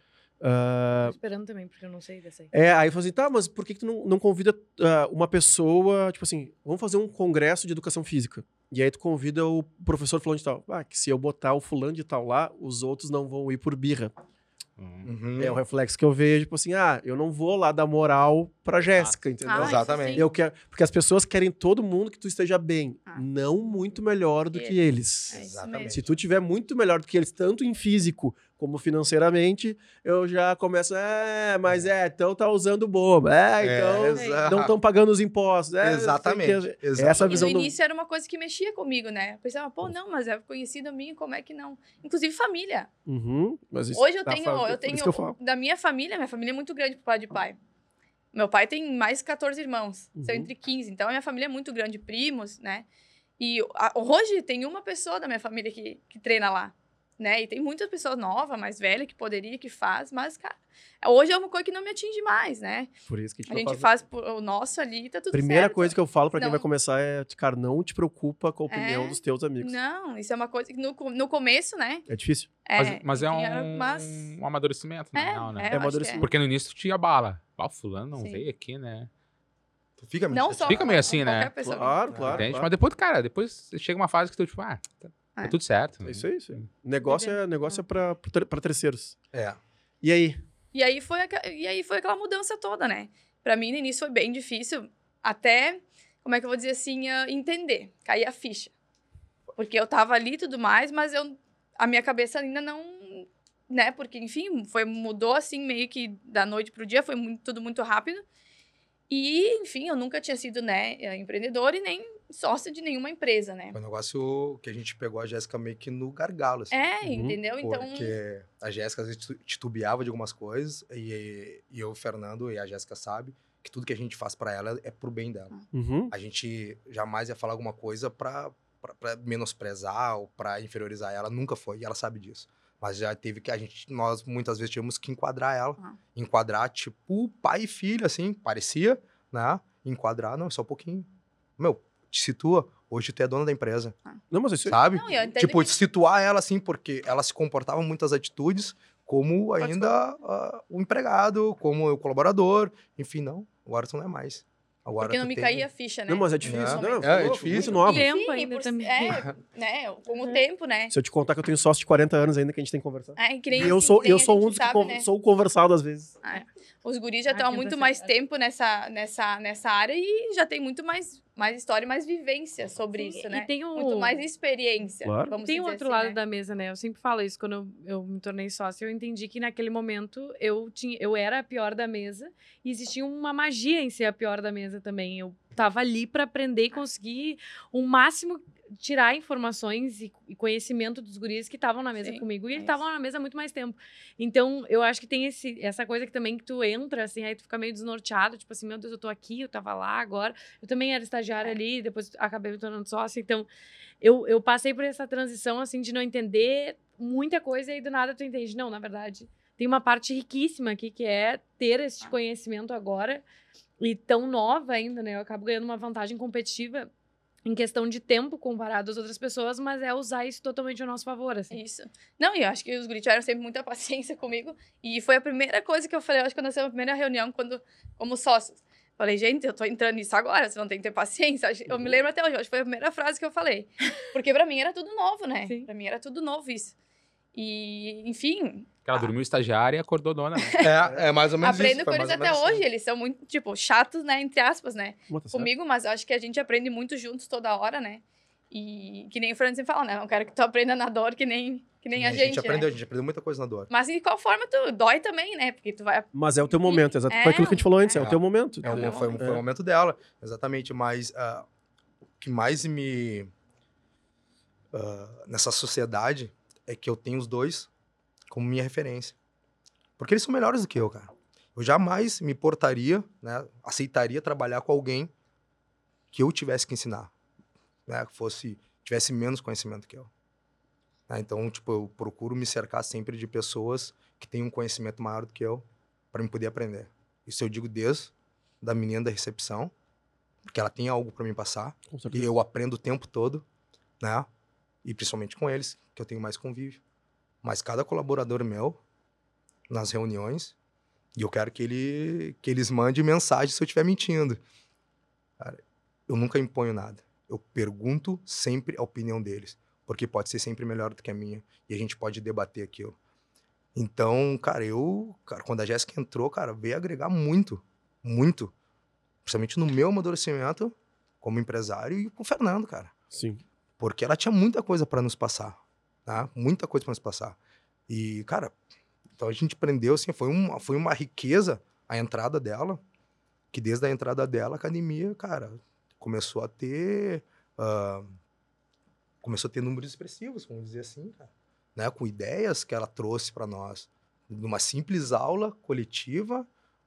Ah, Tô esperando também, porque eu não sei dessa aí. é, aí eu falei assim, tá, mas por que, que tu não, não convida ah, uma pessoa, tipo assim, vamos fazer um congresso de educação física. E aí tu convida o professor fulano de tal. Ah, que se eu botar o fulano de tal lá, os outros não vão ir por birra. Hum. Uhum. É o reflexo que eu vejo, tipo assim, ah, eu não vou lá dar moral pra Jéssica, entendeu? Ah, Exatamente. Eu quero, porque as pessoas querem todo mundo que tu esteja bem, Ah. não muito melhor do que eles. É Exatamente. Se tu tiver muito melhor do que eles, tanto em físico como financeiramente, eu já começo, é, mas é, então tá usando bobo. É, então É, não estão pagando os impostos. É, Exatamente. quê. exatamente. Essa E visão no do- início era uma coisa que mexia comigo, né? Eu pensava, pô, não, mas é conhecido minha, como é que não? Inclusive família. Uhum, mas isso Hoje eu tenho, eu tenho que eu da minha família, minha família é muito grande por pai de pai. Meu pai tem mais 14 irmãos, são Uhum. entre 15, então a minha família é muito grande, primos, né? E a- hoje tem uma pessoa da minha família que, que treina lá. Né? E tem muitas pessoas novas, mais velha, que poderia, que faz, mas, cara, hoje é uma coisa que não me atinge mais, né? Por isso que a gente, A gente faz por- o nosso ali, tá tudo Primeira certo. coisa que eu falo pra quem Não. vai começar é, cara, não te preocupa com a opinião É. dos teus amigos. Não, isso é uma coisa que no, no começo, né? É difícil. É, Mas, mas é um, mas- um amadurecimento, na É, real, né? é, acho que amadurecimento. Porque no início tu te abala. Ah, o fulano não Sim. veio aqui, né? Tu fica meio Não chateado. só Fica meio assim, né? pessoa. Claro, claro. Claro. Mas depois, cara, depois chega uma fase que tu, tipo, ah, tá, tá É. tudo certo. É isso aí, isso aí. Negócio é, negócio é pra, pra terceiros. É. E aí? E aí foi, e aí foi aquela mudança toda, né? Pra mim, no início foi bem difícil, até, como é que eu vou dizer assim, entender, cair a ficha. Porque eu tava ali e tudo mais, mas eu, a minha cabeça ainda não, né? Porque, enfim, foi, mudou assim meio que da noite pro dia, foi muito- tudo muito rápido. E, enfim, eu nunca tinha sido, né, empreendedora e nem sócia de nenhuma empresa, né? Foi um negócio que a gente pegou a Jéssica meio que no gargalo, assim. É, Uhum. entendeu? Então, Porque a Jéssica às vezes titu- titubeava de algumas coisas e, e eu, o Fernando e a Jéssica sabe que tudo que a gente faz pra ela é pro bem dela. Uhum. A gente jamais ia falar alguma coisa pra, pra, pra menosprezar ou pra inferiorizar ela, nunca foi, e ela sabe disso. Mas já teve que a gente, nós muitas vezes tivemos que enquadrar ela. Ah. Enquadrar, tipo, pai e filho, assim, parecia, né? Enquadrar, não, só um pouquinho. Meu, te situa, hoje tu é dona da empresa, Não, mas isso aí. sabe? não, eu Tipo, que- situar ela assim, porque ela se comportava muitas atitudes como ainda ah, o empregado, como o colaborador, enfim, não. Agora tu não é mais. Agora porque não me tem- caía a ficha, né? Não, mas é difícil. É. Não, É, é difícil. Muito nova. Tempo Sim, ainda por- também. É, né? Com o tempo, né? Se eu te contar que eu tenho sócio de 40 anos ainda que a gente tem que conversar. É, que nem, E eu assim, sou, eu sou um dos que sabe, con- né? sou o conversado às vezes. Os guris já Ah, estão há muito mais tempo nessa, nessa, nessa área e já tem muito mais, mais história e mais vivência sobre Sim, isso, e né? tem um- Muito mais experiência. Claro. Vamos Tem um outro assim, lado né? da mesa, né? Eu sempre falo isso. Quando eu, eu me tornei sócia, eu entendi que naquele momento eu, tinha, eu era a pior da mesa e existia uma magia em ser a pior da mesa também. Eu tava ali para aprender e conseguir o máximo tirar informações e, e conhecimento dos guris que estavam na mesa Sim, comigo e é eles estavam na mesa muito mais tempo. Então, eu acho que tem esse, essa coisa que também que tu entra, assim, aí tu fica meio desnorteado, tipo assim, meu Deus, eu tô aqui, eu tava lá agora. Eu também era estagiária É. ali, depois acabei me tornando sócia, então eu, eu passei por essa transição, assim, de não entender muita coisa e aí do nada tu entende. Não, na verdade, tem uma parte riquíssima aqui que é ter esse conhecimento agora e tão nova ainda, né? Eu acabo ganhando uma vantagem competitiva em questão de tempo comparado às outras pessoas, mas é usar isso totalmente a nosso favor, assim. Isso. Não, e eu acho que os guris tiveram sempre muita paciência comigo. E foi a primeira coisa que eu falei, eu acho que quando nós a primeira reunião, quando, como sócios. Falei, gente, eu tô entrando nisso agora, você não tem que ter paciência. Eu me lembro até hoje, acho que foi a primeira frase que eu falei. Porque pra mim era tudo novo, né? Sim. Pra mim era tudo novo isso. E, enfim, ela dormiu estagiária e acordou dona. Né? É, é mais ou menos aprendo isso. com eles até hoje. assim. Eles são muito, tipo, chatos, né? Entre aspas, né? Como tá certo? Comigo, mas eu acho que a gente aprende muito juntos toda hora, né? E que nem o Fernando sempre fala, né? Eu quero que tu aprenda na dor que nem, que nem a, a gente, gente aprendeu, né? a gente aprendeu muita coisa na dor. Mas de qual forma tu dói também, né? Porque tu vai Mas é o teu momento, exato. É, Foi aquilo que a gente falou antes, é, o é. teu momento. É um- entendeu? foi, foi É. o momento dela, exatamente. Mas ah, o que mais me. ah, nessa sociedade é que eu tenho os dois como minha referência. Porque eles são melhores do que eu, cara. Eu jamais me portaria, né, aceitaria trabalhar com alguém que eu tivesse que ensinar, né, que fosse tivesse menos conhecimento que eu. Né, então, tipo, eu procuro me cercar sempre de pessoas que têm um conhecimento maior do que eu para me poder aprender. Isso eu digo desde da menina da recepção, porque ela tem algo para me passar e eu aprendo o tempo todo, né? E principalmente com eles, que eu tenho mais convívio. Mas cada colaborador meu nas reuniões, e eu quero que ele que eles mandem mensagem se eu estiver mentindo. Cara, eu nunca imponho nada. Eu pergunto sempre a opinião deles, porque pode ser sempre melhor do que a minha e a gente pode debater aquilo. Então, cara, eu, cara, quando a Jéssica entrou, cara, veio agregar muito, muito, principalmente no meu amadurecimento como empresário e com o Fernando, cara Sim. Porque ela tinha muita coisa para nos passar, tá? Muita coisa para nos passar. E, cara, então a gente aprendeu, assim, foi uma, foi uma riqueza a entrada dela, que desde a entrada dela, a academia, cara, começou a ter, ah, começou a ter números expressivos, vamos dizer assim, cara, né? Com ideias que ela trouxe para nós, de uma simples aula coletiva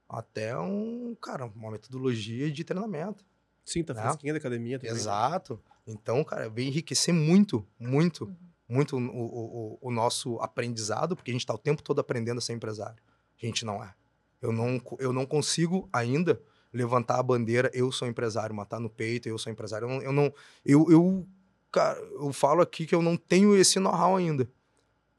até um, cara, uma metodologia de treinamento. Sim, tá Né? fresquinha da academia também. Exato. Então, cara, veio enriquecer muito, muito, muito o, o, o nosso aprendizado, porque a gente está o tempo todo aprendendo a ser empresário. A gente não é. Eu não, eu não consigo ainda levantar a bandeira, eu sou empresário, matar no peito, eu sou empresário. Eu não, eu, não, eu, eu, cara, eu falo aqui que eu não tenho esse know-how ainda.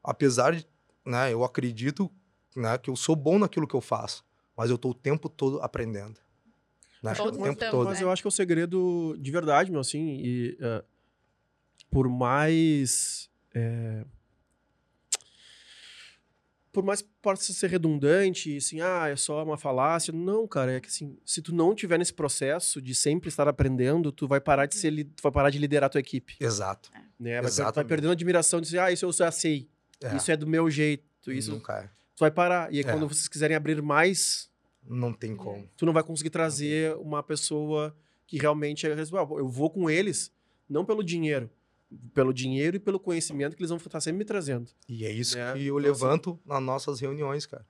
Apesar de, né, eu acredito né, que eu sou bom naquilo que eu faço, mas eu estou o tempo todo aprendendo. Né? Todos o tempo estamos, todo. Mas eu acho que é o segredo de verdade, meu, assim, e eh, por mais. eh, por mais que possa ser redundante, assim, ah, é só uma falácia. Não, cara, é que assim, se tu não tiver nesse processo de sempre estar aprendendo, tu vai parar de ser, li- tu vai parar de liderar a tua equipe, Exato. né? Vai, per- vai Exatamente. perdendo a admiração de dizer, ah, isso eu já sei, É. isso é do meu jeito, isso Nunca é. tu vai parar. E aí, É. quando vocês quiserem abrir mais, Não tem como. tu não vai conseguir trazer uma pessoa que realmente é responsável. Eu vou com eles, não pelo dinheiro, pelo dinheiro e pelo conhecimento que eles vão estar sempre me trazendo. E é isso É, que eu então, assim- levanto nas nossas reuniões, cara.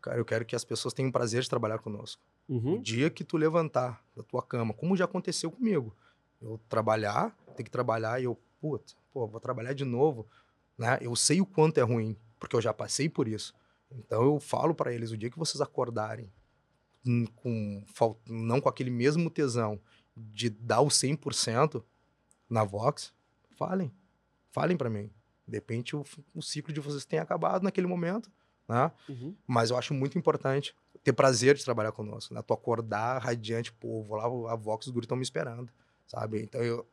Cara, eu quero que as pessoas tenham prazer de trabalhar conosco. O Uhum. dia que tu levantar da tua cama, como já aconteceu comigo, eu trabalhar, ter que trabalhar e eu, puta, pô, vou trabalhar de novo, né? Eu sei o quanto é ruim, porque eu já passei por isso. Então eu falo pra eles, o dia que vocês acordarem com não com aquele mesmo tesão de dar o 100% na Vox, falem. Falem pra mim. De repente o, o ciclo de vocês tenha acabado naquele momento, né? Uhum. Mas eu acho muito importante ter prazer de trabalhar conosco, né? Tu acordar radiante, pô, vou lá, a Vox, os guris estão me esperando, sabe? Então eu,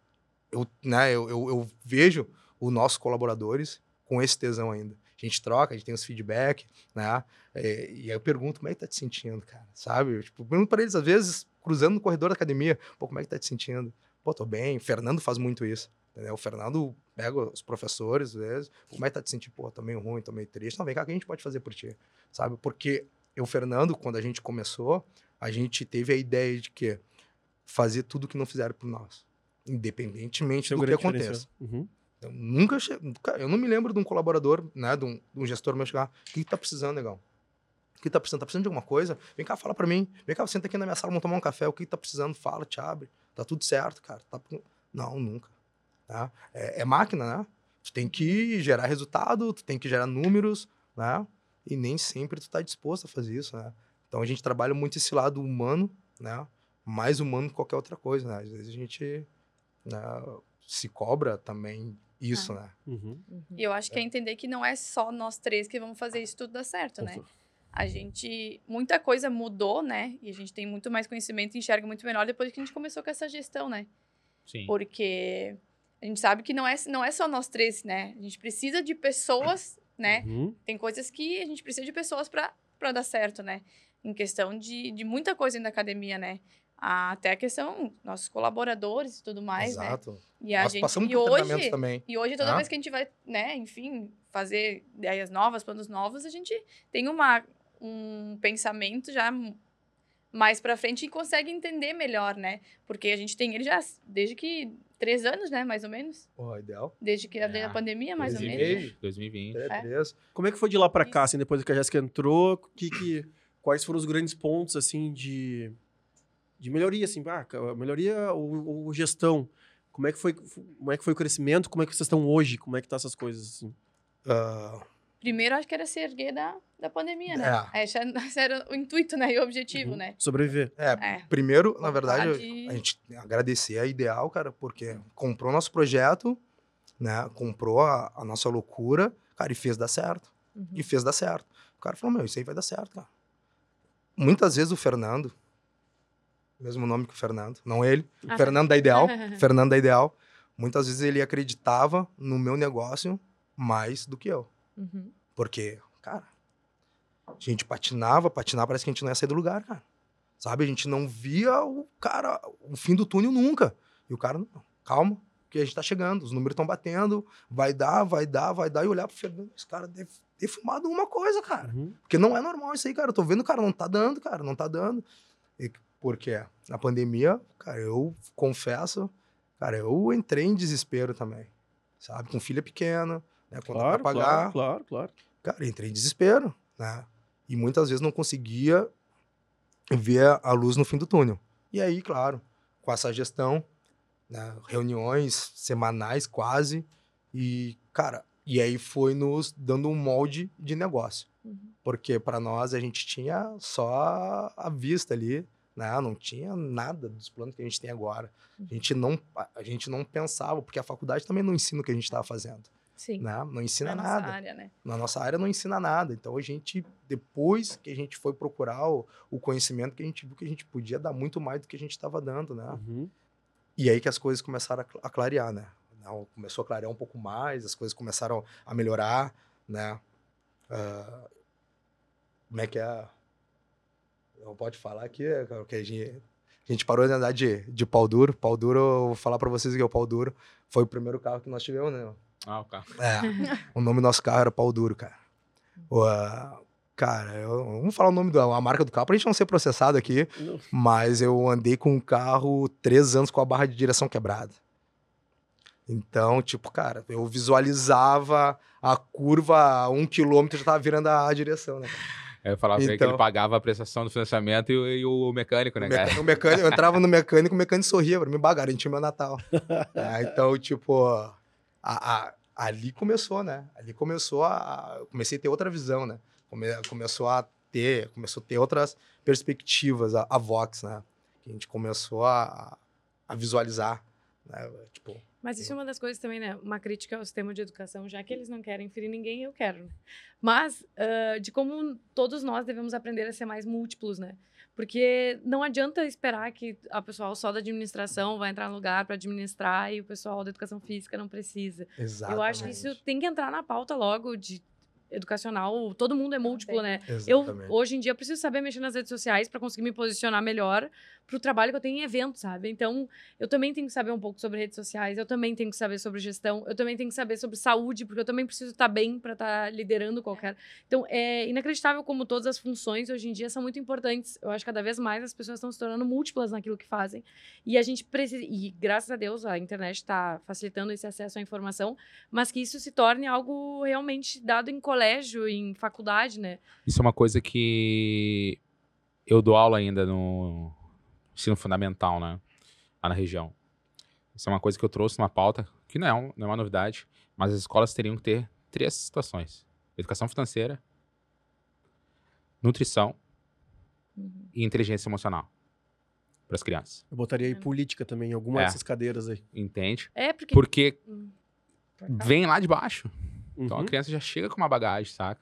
eu, né, eu, eu, eu vejo os nossos colaboradores com esse tesão ainda. A gente troca, a gente tem os feedback, né? É, e aí eu pergunto, como é que tá te sentindo, cara? Sabe? Eu, tipo, pergunto pra eles, às vezes, cruzando no corredor da academia, pô, como é que tá te sentindo? Pô, tô bem. O Fernando faz muito isso. Entendeu? O Fernando pega os professores, às vezes, como é que tá te sentindo? Pô, tô meio ruim, tô meio triste. Não, vem cá, o que a gente pode fazer por ti? Sabe? Porque eu, Fernando, quando a gente começou, a gente teve a ideia de que fazer tudo que não fizeram por nós. Independentemente Esse é do que aconteça. Uhum. Eu nunca che... cara, eu não me lembro de um colaborador, né, de um, de um gestor meu chegar, o que, que tá precisando, negão? O que tá precisando? Tá precisando de alguma coisa? Vem cá, fala pra mim. Vem cá, senta aqui na minha sala, vamos tomar um café. O que, que tá precisando? Fala, te abre. Tá tudo certo, cara. Tá... Não, nunca. Tá? É, é máquina, né? Tu tem que gerar resultado, tu tem que gerar números, né? E nem sempre tu tá disposto a fazer isso, né? Então a gente trabalha muito esse lado humano, né? Mais humano que qualquer outra coisa, né? Às vezes a gente né, se cobra também isso, né? Uhum. E eu acho que é entender que não é só nós três que vamos fazer isso tudo dar certo, né? A gente. Muita coisa mudou, né? E a gente tem muito mais conhecimento e enxerga muito melhor depois que a gente começou com essa gestão, né? Sim. Porque a gente sabe que não é, não é só nós três, né? A gente precisa de pessoas, né? Uhum. Tem coisas que a gente precisa de pessoas para dar certo, né? Em questão de, de muita coisa na academia, né? Até a questão, nossos colaboradores e tudo mais, né? Exato. E a Nós gente, passamos e hoje, também. e hoje, toda Ah. vez que a gente vai, né, enfim, fazer ideias novas, planos novos, a gente tem uma, um pensamento já mais pra frente e consegue entender melhor, né? Porque a gente tem ele já desde que três anos, né, mais ou menos. Pô, ideal. Desde que desde É, a pandemia, mais ou dois e menos. meio. 2020. É, É. Como é que foi de lá pra cá, assim, depois que a Jéssica entrou? Que, que, quais foram os grandes pontos, assim, de, de melhoria, assim? Ah, melhoria ou, ou gestão? Como é, que foi, como é que foi o crescimento? Como é que vocês estão hoje? Como é que tá essas coisas, assim? Ah, Primeiro, acho que era se erguer da, da pandemia, né? Esse era, esse era o intuito, né, e o objetivo, Uhum. né? Sobreviver. é, É. primeiro, na verdade, Vontade. a gente agradecer a Ideal, cara, porque comprou nosso projeto, né? Comprou a, a nossa loucura, cara, e fez dar certo. Uhum. E fez dar certo. O cara falou, meu, isso aí vai dar certo, cara. Muitas vezes o Fernando, mesmo nome que o Fernando, não ele, Ah. Fernando da Ideal, Fernando da Ideal, muitas vezes ele acreditava no meu negócio mais do que eu. Uhum. Porque, cara, a gente patinava, patinava, parece que a gente não ia sair do lugar, cara. Sabe? A gente não via o cara, o fim do túnel nunca. E o cara, não, calma, que a gente tá chegando, os números estão batendo, vai dar, vai dar, vai dar. E olhar pro Fernando, esse cara deve ter fumado uma coisa, cara. Uhum. Porque não é normal isso aí, cara. Eu tô vendo, cara, não tá dando, cara, não tá dando. E por quê? Na pandemia, cara, eu confesso, cara, eu entrei em desespero também. Sabe? Com filha pequena, né? Conta Claro, pra pagar. claro, claro, claro. Cara, entrei em desespero, né? E muitas vezes não conseguia ver a luz no fim do túnel. E aí, claro, com essa gestão, né, reuniões semanais quase, e cara, e aí foi nos dando um molde de negócio. Uhum. Porque para nós a gente tinha só a vista ali, né? Não tinha nada dos planos que a gente tem agora. A gente não, a- gente não pensava, porque a faculdade também não ensina o que a gente estava fazendo, Sim. né? Não ensina Na nossa nada. área, né? Na nossa área não ensina nada. Então a gente, depois que a gente foi procurar o, o conhecimento, que a gente viu que a gente podia dar muito mais do que a gente estava dando, né? Uhum. E aí que as coisas começaram a cl- a clarear, né? Não, Começou a clarear um pouco mais, as coisas começaram a melhorar, né? Ah, como é que é? Não pode falar aqui, é que a gente, a gente parou de andar de, de pau duro. Pau duro, eu vou falar pra vocês que é o pau duro. Foi o primeiro carro que nós tivemos, né? Ah, o carro. É, o nome do nosso carro era pau duro, cara. O, ah, cara, eu, vamos falar o nome da marca do carro pra gente não ser processado aqui. Não. Mas eu andei com um carro três anos com a barra de direção quebrada. Então, tipo, cara, eu visualizava a curva a um quilômetro já tava virando a, a direção, né? cara? Eu falava ele que Então. ele pagava a prestação do financiamento e, o- e o mecânico, né, O, cara? o mecânico, eu entrava no mecânico, o mecânico sorria pra mim, bah, garantiu meu Natal. É, então, tipo, a- a- ali começou, né? Ali começou a. comecei a ter outra visão, né? Come- começou a ter, começou a ter outras perspectivas, a, a Vox, né? Que a gente começou a, a visualizar, né? Tipo, Mas isso é uma das coisas também, né? Uma crítica ao sistema de educação, já que eles não querem ferir ninguém, eu quero. né? Mas ah, de como todos nós devemos aprender a ser mais múltiplos, né? Porque não adianta esperar que a pessoal só da administração vai entrar no lugar para administrar e o pessoal da educação física não precisa. exatamente. Eu acho que isso tem que entrar na pauta logo de educacional. Todo mundo é múltiplo, né? Exatamente. Eu, hoje em dia, preciso saber mexer nas redes sociais para conseguir me posicionar melhor pro trabalho que eu tenho em evento, sabe? Então, eu também tenho que saber um pouco sobre redes sociais, eu também tenho que saber sobre gestão, eu também tenho que saber sobre saúde, porque eu também preciso estar bem para estar liderando qualquer. Então, é inacreditável como todas as funções hoje em dia são muito importantes. Eu acho que cada vez mais as pessoas estão se tornando múltiplas naquilo que fazem. E a gente precisa. E graças a Deus a internet está facilitando esse acesso à informação, mas que isso se torne algo realmente dado em colégio, em faculdade, né? Isso é uma coisa que eu dou aula ainda no ensino fundamental, né? Lá na região. Isso é uma coisa que eu trouxe numa pauta, que não é, um- não é uma novidade, mas as escolas teriam que ter três situações: educação financeira, nutrição Uhum. e inteligência emocional para as crianças. Eu botaria aí É. política também, em alguma É. dessas cadeiras aí. Entende? É, porque. Porque Hum, vem lá de baixo. Então a Uhum. criança já chega com uma bagagem, saca?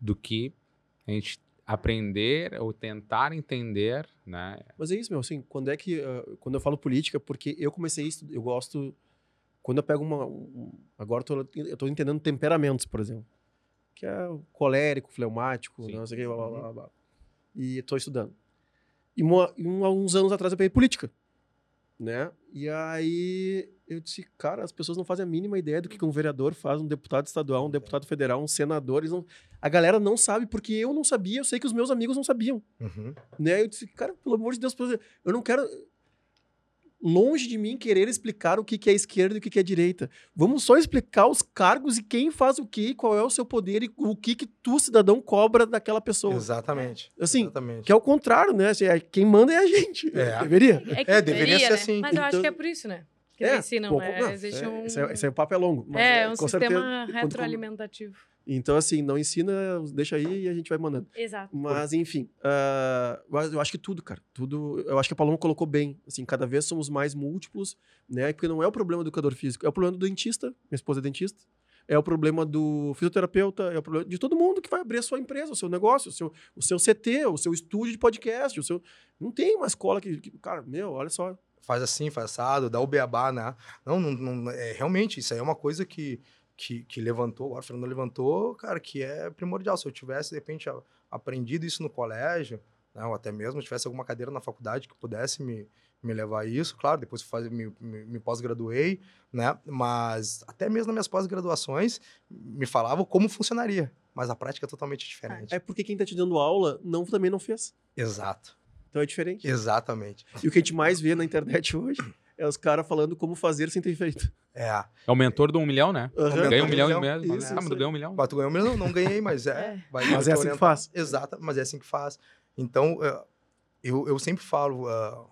Do que a gente aprender ou tentar entender, né? Mas é isso, meu, assim, quando é que. ah, quando eu falo política, porque eu comecei isso, eu gosto. Quando eu pego uma. um- agora eu tô, eu tô entendendo temperamentos, por exemplo. Que é colérico, fleumático, Sim. não sei o que, blá, blá, blá, blá. E tô estudando. E uma- e um- uns anos atrás eu peguei política. Né? E aí eu disse, cara, as pessoas não fazem a mínima ideia do que que um vereador faz, um deputado estadual, um deputado federal, um senador. Eles não... A galera não sabe, porque eu não sabia, eu sei que os meus amigos não sabiam Uhum. né? Eu disse, cara, pelo amor de Deus, eu não quero. Longe de mim querer explicar o que que é esquerda e o que que é direita. Vamos só explicar os cargos e quem faz o que, qual é o seu poder e o que que tu, cidadão, cobra daquela pessoa. Exatamente. Assim, Exatamente. que é o contrário, né? Assim, é- quem manda é a gente. É. Deveria. É, que- É, deveria Deveria, ser né? assim. Mas eu acho Então- que é por isso, né? Que É, ensinam, pô, né? não, Existe é, um. esse, é, esse é um papo é longo. mas é, um com sistema certeza, quando- retroalimentativo. Então, assim, não ensina, deixa aí e a gente vai mandando. Exato. Mas, enfim, mas eu acho que tudo, cara. Tudo. Eu acho que a Paloma colocou bem. Assim, cada vez somos mais múltiplos, né? Porque não é o problema do educador físico, é o problema do dentista. Minha esposa é dentista. É o problema do fisioterapeuta, é o problema de todo mundo que vai abrir a sua empresa, o seu negócio, o seu, o seu CT, o seu estúdio de podcast, o seu. Não tem uma escola que. que- cara, meu, olha só. faz assim, faz assado, dá o beabá, né? Não, não, não- é, realmente, isso aí é uma coisa que, que, que levantou, agora o Fernando levantou, cara, que é primordial. Se eu tivesse, de repente, aprendido isso no colégio, né, ou até mesmo tivesse alguma cadeira na faculdade que pudesse me, me levar a isso, claro, depois fazer, me, me, me pós-graduei, né? Mas até mesmo nas minhas pós-graduações, me falavam como funcionaria, mas a prática é totalmente diferente. É porque quem tá te dando aula não, também não fez. Exato, Então é diferente. exatamente. E o que a gente mais vê na internet hoje é os caras falando como fazer sem ter feito. É, É o mentor do um milhão, né? Mentor Ganha um milhão milhão, em mês. isso, ah, mas tu ganhou um milhão. Mas tu ganhou, mas não, não ganhei, mas é. É. vai- Mas é assim que faz. Exato, mas é assim que faz. Então, eh, eu, eu sempre falo, ah,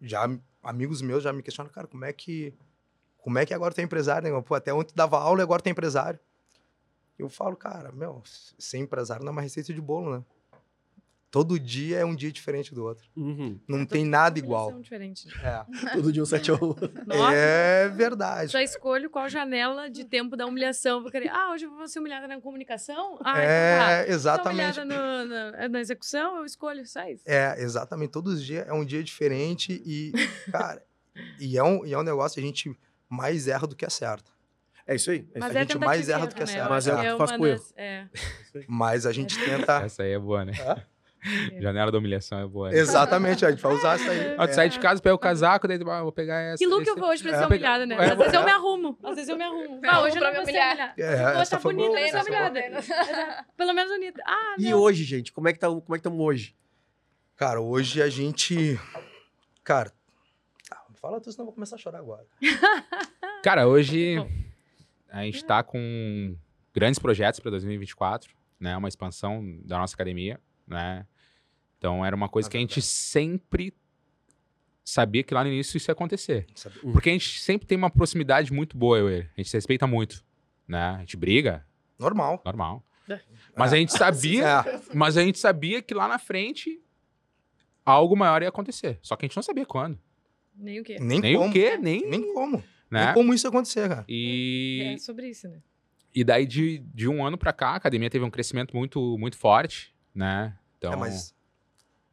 já amigos meus já me questionam, cara, como é que como é que agora tu é empresário, né? Pô, até ontem dava aula e agora tu é empresário. Eu falo, cara, meu, ser empresário não é uma receita de bolo, né? Todo dia é um dia diferente do outro. Uhum. Não tem nada igual. diferentes. É, Todo dia um 7 a 1. Nossa, é verdade. já escolho qual janela de tempo da humilhação. Vou querer, ah, hoje eu vou ser humilhada na comunicação? Ah, então tá. É, Sou exatamente. humilhada no- na, na execução, eu escolho, só isso. É, exatamente. Todos os dias é um dia diferente e, cara, e é um, e é um negócio que a gente mais erra do que acerta. É isso aí. É isso Mas aí. a é gente mais erra do que né? acerta. Eu Mas é, é faz pro erro. das- é. Mas a gente tenta. Essa aí é boa, né? Hã? Janela da humilhação é boa. Né? Exatamente, a gente vai usar isso aí. Ah, tu É. sai de casa, pega o casaco, daí tu, ah, vou pegar essa. Que look esse- eu vou hoje pra É, ser humilhada, né? é, Às vezes eu é. me arrumo. Às vezes eu me arrumo. Ah, hoje eu pra não vou ser humilhada. É, Vou essa tá foi bonita, boa. vou ser Essa humilhada. Pelo menos bonita. Ah, E hoje, gente, como é que tá, como é que estamos hoje? Cara, hoje a gente. Cara. Ah, fala tu, senão eu vou começar a chorar agora. Cara, hoje Bom. a gente tá com grandes projetos para 2024, né? Uma expansão da nossa academia, né? Então era uma coisa Ah, que a gente sempre sabia que lá no início isso ia acontecer. Sabe? Porque a gente sempre tem uma proximidade muito boa, eu e ele. A gente se respeita muito, né? A gente briga, Normal. normal. É. Mas a gente sabia, É, mas a gente sabia que lá na frente algo maior ia acontecer. Só que a gente não sabia quando. Nem o quê. nem, Nem como. o quê, nem, Nem como. né? Nem como isso ia acontecer, cara. E É sobre isso, né? E daí, de, de um ano pra cá, a academia teve um crescimento muito, muito forte, né? Então, É, mas.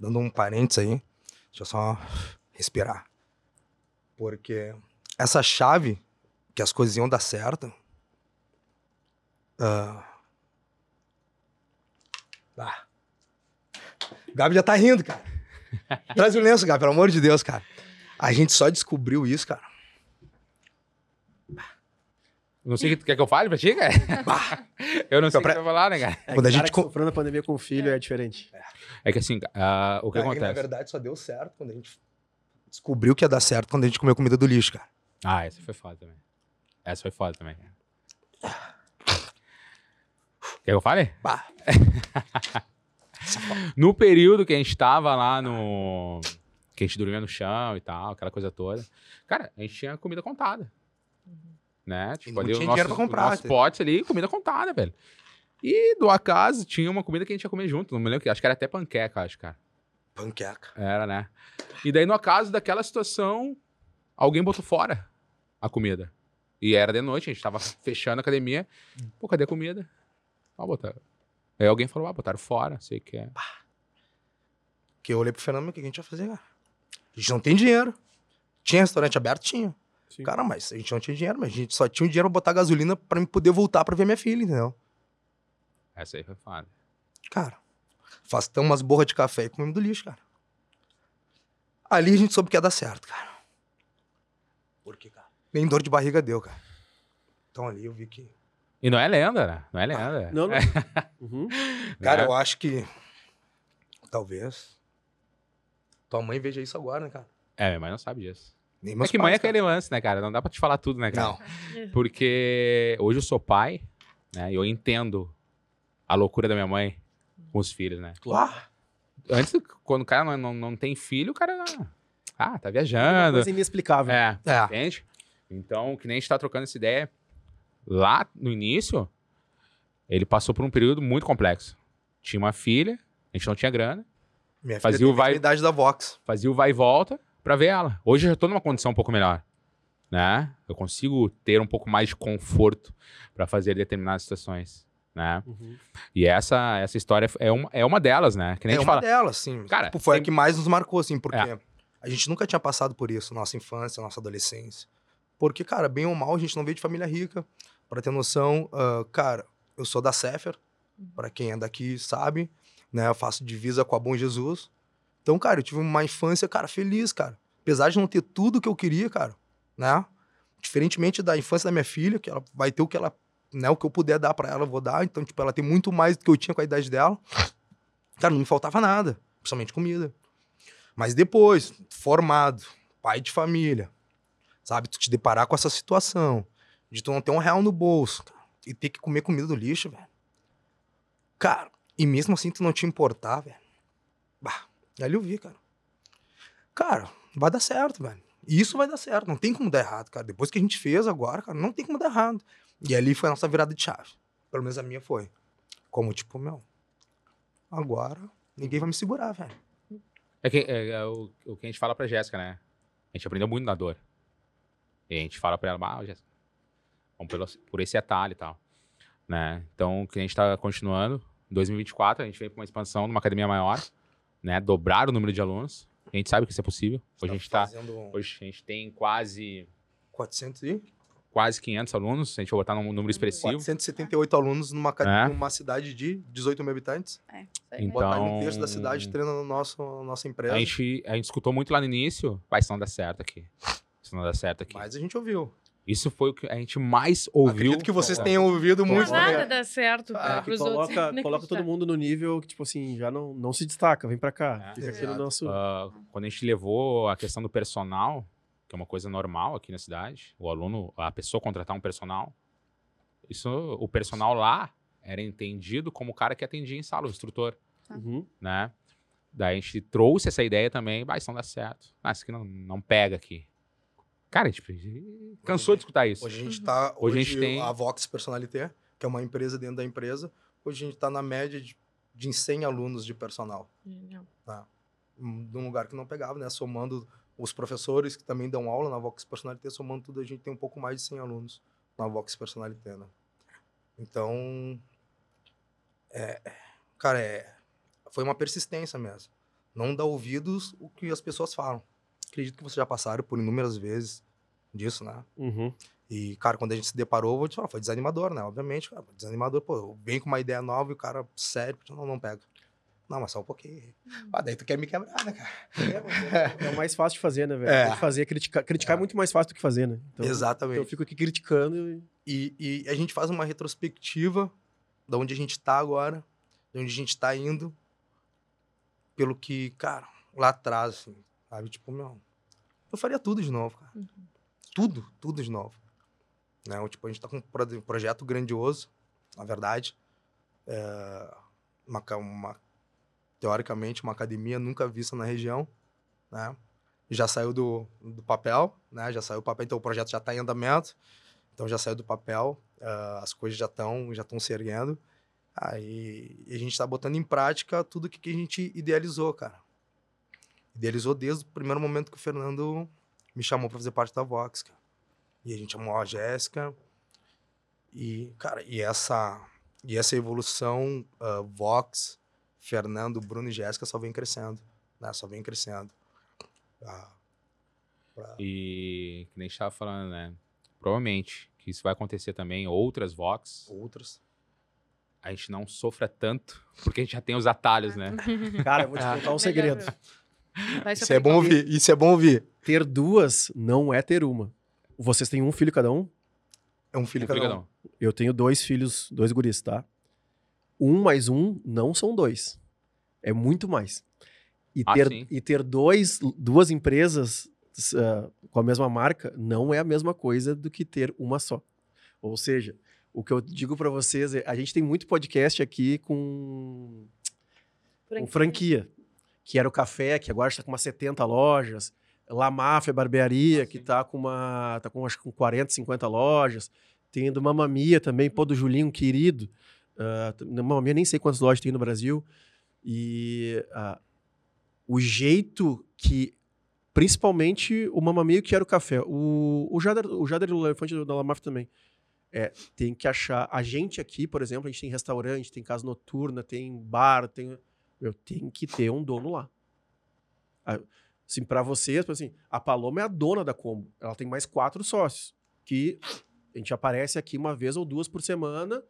Dando um parênteses aí. Deixa eu só respirar. Porque essa chave que as coisas iam dar certo. ah, ah. Gabi já tá rindo, cara. Traz o lenço, Gabi, pelo amor de Deus, cara. A gente só descobriu isso, cara. não sei o que tu quer que eu fale pra ti, cara? eu não sei o que pra- falar, né, cara? É, Quando a cara gente que co- sofrendo a pandemia com o filho é diferente. É que assim, o que Na- Na acontece? verdade, só deu certo quando a gente descobriu que ia dar certo quando a gente comeu comida do lixo, cara. Ah, essa foi foda também. Essa foi foda também. Quer que eu fale? Bah. No período que a gente tava lá no. Que a gente dormia no chão e tal, aquela coisa toda. Cara, a gente tinha comida contada. Né? Tipo, não ali tinha o nosso, dinheiro pra comprar, o nosso tá? pote ali, comida contada, velho. E do acaso tinha uma comida que a gente ia comer junto. Não me lembro que. Acho que era até panqueca, acho, cara. Panqueca. Era, né? E daí, no acaso daquela situação, alguém botou fora a comida. E era de noite, a gente tava fechando a academia. Pô, cadê a comida? Ah, botaram. Aí alguém falou, ah, botaram fora, sei que é. Que eu olhei pro Fernando, o que a gente ia fazer, cara? A gente não tem dinheiro. Tinha restaurante aberto? Tinha. Sim. Cara, mas a gente não tinha dinheiro, mas a gente só tinha o dinheiro pra botar gasolina pra mim poder voltar pra ver minha filha, entendeu? Essa aí foi foda. Cara, afastamos umas borras de café e comemos do lixo, cara. Ali a gente soube que ia dar certo, cara. Por quê, cara? Nem dor de barriga deu, cara. Então ali eu vi que. E não é lenda, né? Não é lenda. Não, não. Uhum. Cara, Né? eu acho que. Talvez. Tua mãe veja isso agora, né, cara? É, minha mãe não sabe disso. Nem É meus que mãe é pais, cara. aquele lance, né, cara? Não dá pra te falar tudo, né, cara? Não. Porque hoje eu sou pai, né? E eu entendo a loucura da minha mãe com os filhos, né? Ah, Antes, quando o cara não, não, não tem filho, o cara. Ah, tá viajando. coisa inexplicável. É, é. entende? Então, que nem a gente tá trocando essa ideia. Lá no início, ele passou por um período muito complexo. Tinha uma filha, a gente não tinha grana, Minha filha Fazia o teve vai- a idade da Vox. fazia o vai e volta pra ver ela. Hoje eu já tô numa condição um pouco melhor. Né? Eu consigo ter um pouco mais de conforto pra fazer determinadas situações. Né? Uhum. E essa, essa história é uma, é uma delas, né? Que nem É uma fala. delas, sim. Cara, Tipo, foi tem- a que mais nos marcou, assim, porque É. a gente nunca tinha passado por isso, nossa infância, nossa adolescência. Porque, cara, bem ou mal, a gente não veio de família rica. Pra ter noção, ah, cara, eu sou da Sefer, pra quem é daqui sabe, né? Eu faço divisa com a Bom Jesus. Então, cara, eu tive uma infância, cara, feliz, cara. Apesar de não ter tudo que eu queria, cara, né? Diferentemente da infância da minha filha, que ela vai ter o que ela, né, o que eu puder dar pra ela, eu vou dar. Então, tipo, ela tem muito mais do que eu tinha com a idade dela. Cara, não me faltava nada, principalmente comida. Mas depois, formado, pai de família, sabe? Tu te deparar com essa situação de tu não ter um real no bolso e ter que comer comida do lixo, velho. Cara, e mesmo assim tu não te importar, velho. Bah, ali eu vi, cara. Cara, vai dar certo, velho. Isso vai dar certo, não tem como dar errado, cara. Depois que a gente fez agora, cara, não tem como dar errado. E ali foi a nossa virada de chave. Pelo menos a minha foi. Como, tipo, meu, agora ninguém vai me segurar, velho. É, que, é, é o, o, que a gente fala pra Jéssica, né? A gente aprendeu muito na dor. E a gente fala pra ela, ah, Jéssica, vamos pelo, por esse atalho e tal. Né? Então, o que a gente tá continuando, em 2024, a gente vem pra uma expansão numa academia maior, né? Dobrar o número de alunos. A gente sabe que isso é possível. Hoje a gente tá. Hoje a gente tem quase. 400 e? Quase 500 alunos, se a gente for botar num número expressivo. 478 alunos numa, é. numa cidade de 18 mil habitantes. É, então, botar um terço da cidade treinando a nossa, nossa empresa. A gente, a gente escutou muito lá no início, vai, se não der certo aqui. Se não der certo aqui. Mas a gente ouviu. Isso foi o que a gente mais ouviu. Acredito que vocês tenham ouvido muito. Nada né? dá certo ah, pros coloca, outros. Coloca todo mundo no nível que, tipo assim, já não, não se destaca. Vem pra cá. É, fica aqui no nosso... Uh, quando a gente levou a questão do personal, que é uma coisa normal aqui na cidade, o aluno, a pessoa contratar um personal, isso, o personal lá era entendido como o cara que atendia em sala, o instrutor. Uhum. Né? Daí a gente trouxe essa ideia também, vai, isso não dá certo. Ah, isso aqui não, não pega aqui. Cara, a gente cansou de escutar isso. Hoje a gente tá. Hoje, hoje a gente tem. A Vox Personalité, que é uma empresa dentro da empresa. Hoje a gente está na média de, de 100 alunos de personal. Não. Tá? Num lugar que não pegava, né? Somando os professores que também dão aula na Vox Personalité, somando tudo, a gente tem um pouco mais de 100 alunos na Vox Personalité, né? Então. É, cara, é, foi uma persistência mesmo. Não dar ouvidos o que as pessoas falam acredito que vocês já passaram por inúmeras vezes disso, né? Uhum. E, cara, quando a gente se deparou, vou te falar, foi desanimador, né? Obviamente, cara, desanimador, pô, vem com uma ideia nova e o cara, sério, não, não pega. Não, mas só um pouquinho. Ah, daí tu quer me quebrar, né, cara? É, é, é o mais fácil de fazer, né, velho? É. Fazer, criticar. Criticar é. é. muito mais fácil do que fazer, né? Então, Exatamente. Eu fico aqui criticando. E... E, e a gente faz uma retrospectiva de onde a gente tá agora, de onde a gente tá indo, pelo que, cara, lá atrás, assim, Sabe? Tipo, meu, eu faria tudo de novo, cara. Uhum. Tudo, tudo de novo. Né? Tipo, a gente tá com um projeto grandioso, na verdade. É uma, uma, teoricamente, uma academia nunca vista na região, né? Já saiu do, do papel, né? Já saiu do papel, então o projeto já está em andamento. Então já saiu do papel, uh, as coisas já estão já estão se erguendo. Aí a gente está botando em prática tudo que, que a gente idealizou, cara idealizou desde o primeiro momento que o Fernando me chamou para fazer parte da Vox, cara. E a gente chamou a Jéssica. E, cara, e essa, e essa evolução uh, Vox, Fernando, Bruno e Jéssica só vem crescendo, né? Só vem crescendo. Ah, pra... E, que nem a gente tava falando, né? Provavelmente que isso vai acontecer também, outras Vox. Outras. A gente não sofra tanto, porque a gente já tem os atalhos, né? Cara, eu vou te contar um segredo. Isso é bom ouvir. Isso é bom ouvir. Ter duas não é ter uma. Vocês têm um filho cada um? É um filho, um cada, filho um. cada um. Eu tenho dois filhos, dois guris, tá? Um mais um não são dois. É muito mais. E ah, ter, e ter dois, duas empresas uh, com a mesma marca não é a mesma coisa do que ter uma só. Ou seja, o que eu digo para vocês é, a gente tem muito podcast aqui com franquia. com franquia que era o café, que agora está com umas 70 lojas. La Máfia Barbearia, ah, que está com uma. tá com acho com 40, 50 lojas. Tem do Mamamia também, pô, do Julinho, querido. Uh, Mamamia nem sei quantas lojas tem no Brasil. E uh, o jeito que. Principalmente o Mamamia, que era o café. O, o Jader, o Jader o Elefante da La Máfia também. É, tem que achar. A gente aqui, por exemplo, a gente tem restaurante, tem casa noturna, tem bar, tem eu tenho que ter um dono lá. Assim, para vocês, assim, a Paloma é a dona da Combo. Ela tem mais quatro sócios, que a gente aparece aqui uma vez ou duas por semana,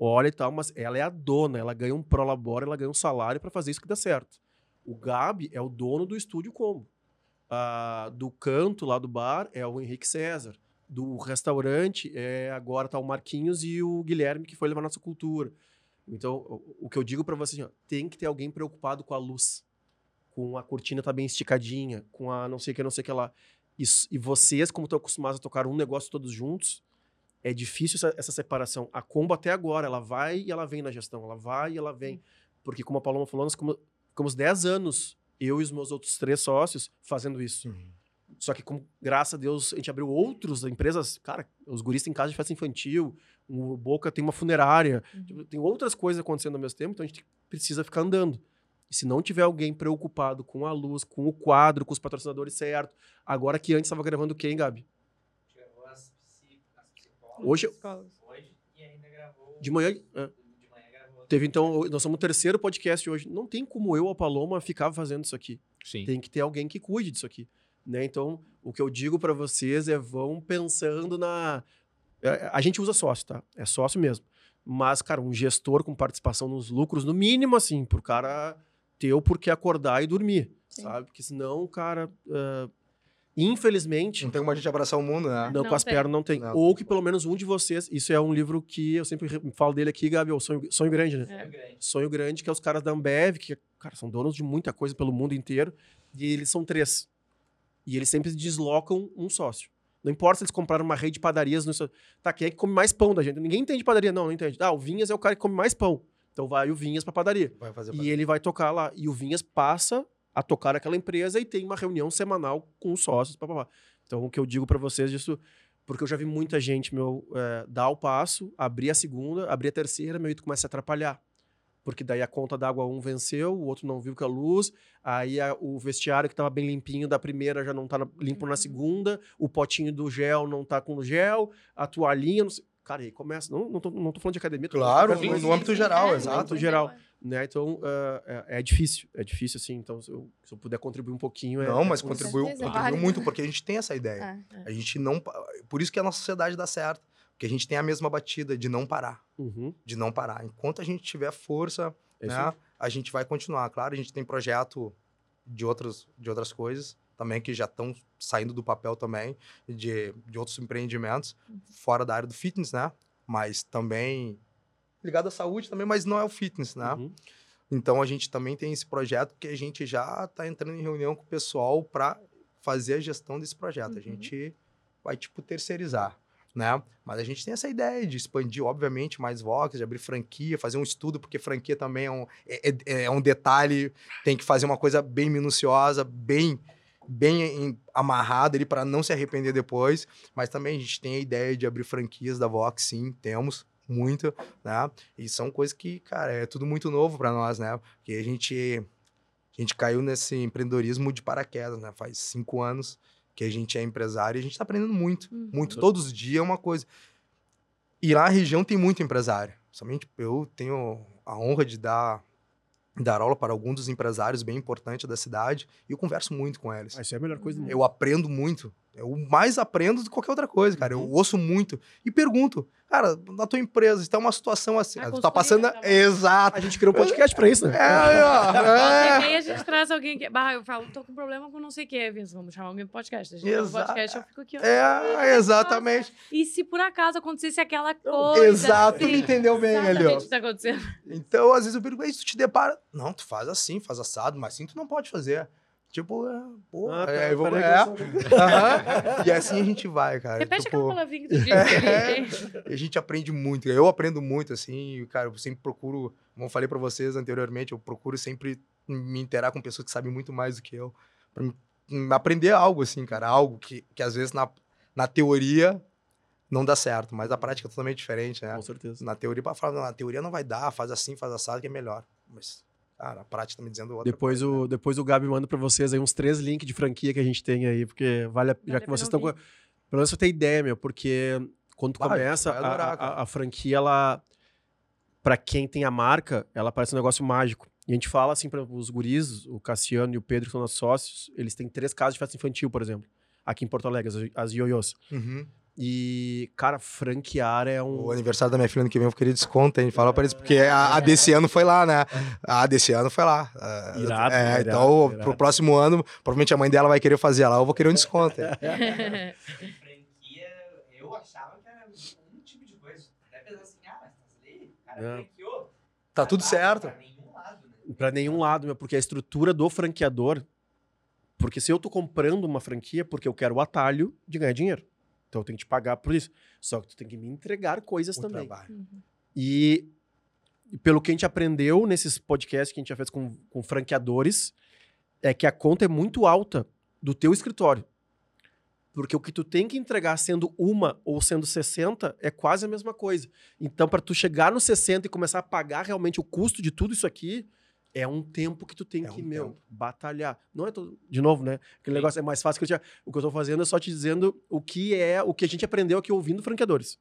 olha e tal, mas ela é a dona, ela ganha um prolabore, ela ganha um salário para fazer isso que dá certo. O Gabi é o dono do estúdio Combo. Ah, do canto lá do bar é o Henrique César. Do restaurante é agora tá o Marquinhos e o Guilherme, que foi levar nossa cultura. Então, o que eu digo para vocês, ó, tem que ter alguém preocupado com a luz, com a cortina tá bem esticadinha, com a não sei o que, não sei o que lá. E, e vocês, como estão acostumados a tocar um negócio todos juntos, é difícil essa, essa, separação. A Combo até agora, ela vai e ela vem na gestão, ela vai e ela vem. Porque, como a Paloma falou, nós ficamos 10 anos, eu e os meus outros três sócios, fazendo isso. Uhum. Só que, com, graças a Deus, a gente abriu outras empresas. Cara, os guris têm casa de festa infantil, o Boca tem uma funerária, Uhum. tipo, tem outras coisas acontecendo ao mesmo tempo, então a gente precisa ficar andando. E se não tiver alguém preocupado com a luz, com o quadro, com os patrocinadores certo, agora que antes estava gravando quem, Gabi? Gravou as, psi- as psicólogas Hoje, hoje e ainda gravou. de manhã, é, De manhã gravou. teve então, nós somos o terceiro podcast hoje. Não tem como eu, a Paloma, ficar fazendo isso aqui. Sim. Tem que ter alguém que cuide disso aqui. Né? Então, o que eu digo para vocês é vão pensando na. é, A gente usa sócio, tá? É sócio mesmo. Mas, cara, um gestor com participação nos lucros, no mínimo, assim, pro cara ter o porquê acordar e dormir, Sim. sabe? Porque senão, cara, ah, infelizmente, Não tem como a gente abraçar o mundo, né? não, Não com as pernas não tem. Não. Ou que pelo menos um de vocês, isso é um livro que eu sempre re- falo dele aqui, Gabi, é o Sonho, Sonho Grande, né? É. Sonho Grande, que é os caras da Ambev, que, cara, são donos de muita coisa pelo mundo inteiro, e eles são três. E eles sempre deslocam um sócio. Não importa se eles compraram uma rede de padarias. No... Tá, quem é que come mais pão da gente? Ninguém entende padaria, não, não entende. Ah, o Vinhas é o cara que come mais pão. Então vai o Vinhas pra padaria. Vai fazer E ele vai tocar lá. E o Vinhas passa a tocar aquela empresa e tem uma reunião semanal com os sócios. Pá, pá, pá. Então, o que eu digo pra vocês disso, porque eu já vi muita gente, meu, é, dar o passo, abrir a segunda, abrir a terceira, meu, e tu começa a atrapalhar. Porque daí a conta d'água um venceu, o outro não viu com a luz, aí a- o vestiário que estava bem limpinho da primeira já não tá na- limpo na segunda, o potinho do gel não tá com o gel, a toalhinha, não sei. Cara, aí começa. Não, não, tô, não tô falando de academia, tô falando de Claro, qualquer no, no âmbito geral, É, exato. âmbito geral. Né? Então, ah, é, é difícil, é difícil, assim. Então, se eu, se eu puder contribuir um pouquinho... É, Não, é mas contribuiu, é contribuiu muito, porque a gente tem essa ideia. É. A gente não. Por isso que a nossa sociedade dá certo. Porque a gente tem a mesma batida de não parar. Uhum, De não parar. Enquanto a gente tiver força, é né, a gente vai continuar. Claro, a gente tem projeto de outras, de outras coisas também que já estão saindo do papel também, de, de outros empreendimentos, fora da área do fitness, né? Mas também ligado à saúde também, mas não é o fitness, né? Uhum. Então a gente também tem esse projeto que a gente já está entrando em reunião com o pessoal para fazer a gestão desse projeto. A Uhum. gente vai tipo terceirizar, né? Mas a gente tem essa ideia de expandir, obviamente, mais Vox, de abrir franquia, fazer um estudo, porque franquia também é um, é, é- é um detalhe, tem que fazer uma coisa bem minuciosa, bem bem em- amarrada ali para não se arrepender depois, mas também a gente tem a ideia de abrir franquias da Vox, sim, temos muito, né? E são coisas que, cara, é tudo muito novo para nós, né? Porque a gente, a gente caiu nesse empreendedorismo de paraquedas, né? Faz cinco anos que a gente é empresário e a gente tá aprendendo muito, Uhum. muito. Todos os dias é uma coisa. E lá na região tem muito empresário. Somente eu tenho a honra de dar, dar aula para alguns dos empresários bem importantes da cidade e eu converso muito com eles. Ah, isso é a melhor coisa do mundo. Eu aprendo muito. Eu mais aprendo do que qualquer outra coisa, cara. Uhum. Eu ouço muito e pergunto, cara, na tua empresa está uma situação assim, Ah, tu tá passando tá exato. A gente criou um podcast pra isso, né? É, aí, ó, é. e meia a gente traz alguém que. Bah, eu falo, tô com problema com não sei o que, Vince. Vamos chamar alguém pro podcast. A gente tem um Exato. podcast, eu fico aqui, ó. É, exatamente. E se por acaso acontecesse aquela coisa. Exato, tu assim, me entendeu bem ali, exatamente ó. o que tá acontecendo. Então, às vezes eu pergunto, "Ei, tu te depara. Não, tu faz assim, faz assado, mas assim tu não pode fazer. Tipo, é, pô, Ah, tá, é, vou- é. E assim a gente vai, cara. Repete tipo, aquela palavrinha que tu disse. a gente aprende muito. Eu aprendo muito, assim, cara, eu sempre procuro, como eu falei pra vocês anteriormente, eu procuro sempre me interar com pessoas que sabem muito mais do que eu, pra me- me aprender algo, assim, cara, algo que, que às vezes na, na teoria não dá certo, mas a prática é totalmente diferente, né? Com certeza. Na teoria, para falar, não, na teoria não vai dar, faz assim, faz assado que é melhor. Mas, cara, a prática tá me dizendo outra Depois coisa, o, depois o Gabi manda pra vocês aí uns três links de franquia que a gente tem aí, porque vale a, já que vocês estão. Pelo menos você tem ideia, meu, porque quando tu Vai, começa, vai adorar, a- a, a, franquia, ela. Pra quem tem a marca, ela parece um negócio mágico. E a gente fala assim para os guris, o Cassiano e o Pedro, que são nossos sócios, eles têm três casas de festa infantil, por exemplo, aqui em Porto Alegre, as, as ioiôs. Uhum. E, cara, franquear é um. O aniversário da minha filha ano que vem eu vou querer desconto, hein? Fala pra eles, porque a, a desse ano foi lá, né? A desse ano foi lá. Ah, Irado, é, irado, então, irado. pro próximo ano, provavelmente a mãe dela vai querer fazer lá, eu vou querer um desconto. hein? franquia, eu achava que era um tipo de coisa. Até pensar assim, ah, mas tá ali, o cara É. franqueou. Tá tudo certo. Pra nenhum lado, né? Pra nenhum lado, meu, porque a estrutura do franqueador. Porque se eu tô comprando uma franquia, porque eu quero o atalho de ganhar dinheiro. Então eu tenho que te pagar por isso. Só que tu tem que me entregar coisas O também. trabalho. E, e pelo que a gente aprendeu nesses podcasts que a gente já fez com, com franqueadores, é que a conta é muito alta do teu escritório. Porque o que tu tem que entregar sendo uma ou sendo 60 é quase a mesma coisa. Então, para tu chegar no 60 e começar a pagar realmente o custo de tudo isso aqui, é um tempo que tu tem É que, um meu, tempo. batalhar. Não é todo... De novo, né? Aquele negócio é mais fácil que eu tinha... O que eu tô fazendo é só te dizendo o que é, o que a gente aprendeu aqui ouvindo franqueadores.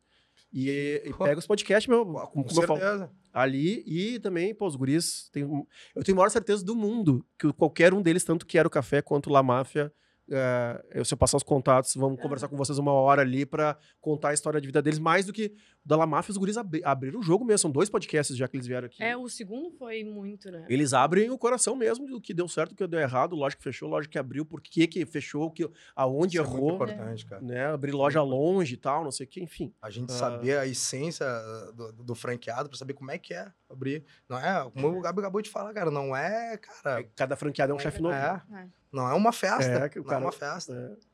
E, e pega os podcasts, meu, Com falo, certeza. ali e também, pô, os guris. Tem, eu tenho a maior certeza do mundo que qualquer um deles, tanto Quero Café quanto La Máfia, é, eu, se eu passar os contatos, vamos conversar com vocês uma hora ali pra contar a história de vida deles, mais do que da La Máfia, os guris abri- abriram o jogo mesmo. São dois podcasts já que eles vieram aqui. É, o segundo foi muito, né? Eles abrem o coração mesmo do que deu certo, do que deu errado, lógico que fechou, lógico que abriu, por que que fechou, o que, aonde Isso é muito errou, importante, cara. né? Abrir loja longe e tal, não sei o que, enfim. A gente Ah. saber a essência uh, do, do franqueado pra saber como é que é abrir. Não é, como o Gabi acabou de falar, cara, não é, cara. Cada franqueado é um É chefe novo. É, É. não é uma festa. É, que o não cara- é uma festa. É.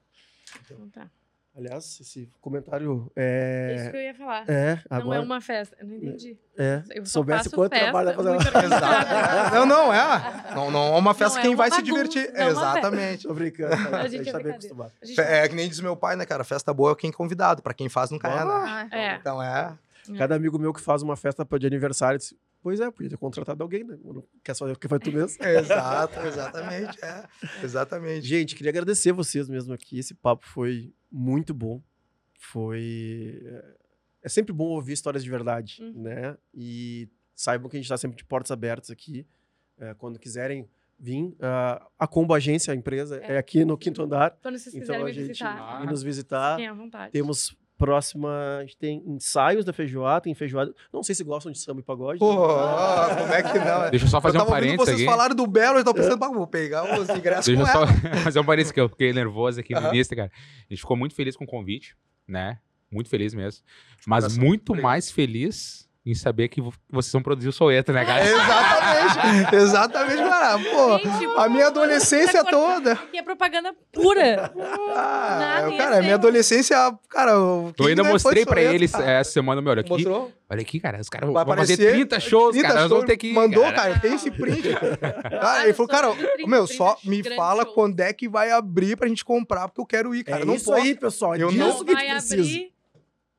Então tá. Aliás, esse comentário É isso é. que eu ia falar. É, Não agora. é uma festa. Eu não entendi. É, Eu só soubesse faço quanto festa, trabalho dá fazer uma- organizada. Não, não é. Não, não é uma festa Não é quem uma vai se bagunça, divertir. não é. Exatamente. Tô brincando. cara. A gente é tá bem acostumado. A gente É que nem diz meu pai, né, cara? Festa boa é quem é convidado. Pra quem faz, nunca é, né? Ah, É. Então é. Cada amigo meu que faz uma festa de aniversário disse: Pois é, podia ter contratado alguém, né? Não Quer fazer o que foi tu mesmo? Exato, exatamente. É. Exatamente. Gente, queria agradecer vocês mesmo aqui. Esse papo foi muito bom. Foi. É sempre bom ouvir histórias de verdade, Uhum. né? E saibam que a gente está sempre de portas abertas aqui. É, quando quiserem vir, ah, a Combo Agência, a empresa, é, É. aqui no quinto andar. Quando vocês Então quiserem a gente visitar, nos visitar. fiquem à vontade. Temos próxima. A gente tem ensaios da feijoada, tem feijoada. Não sei se gostam de samba e pagode. Pô, como é que não? Deixa eu só fazer eu um tava parênteses vocês aqui. falaram do Belo, eu tô pensando, "Pá, vou pegar os ingressos Deixa eu só fazer um parênteses que eu fiquei nervoso aqui no início, cara. A gente ficou muito feliz com o convite, né? Muito feliz mesmo. Mas coração. muito mais feliz em saber que vo- vocês vão produzir o Soeta, né, cara? Exatamente, exatamente, cara. Pô, Gente, a minha adolescência tá toda. Aqui é propaganda pura. Ah, Nada, cara, ser minha adolescência, cara. Eu ainda mostrei pra eles cara? essa semana, meu, olha aqui. Mostrou? Olha aqui, cara, os caras vão fazer aparecer 30 shows, 30 cara. Nós vamos shows. ter que ir, Mandou, cara. cara, tem esse print. Ah, ele falou, cara, só 30, meu, só 30 me fala shows. quando é que vai abrir pra gente comprar, porque eu quero ir, cara. é eu não isso posso. aí, pessoal. É Eu disso não- que a vai precisa. abrir.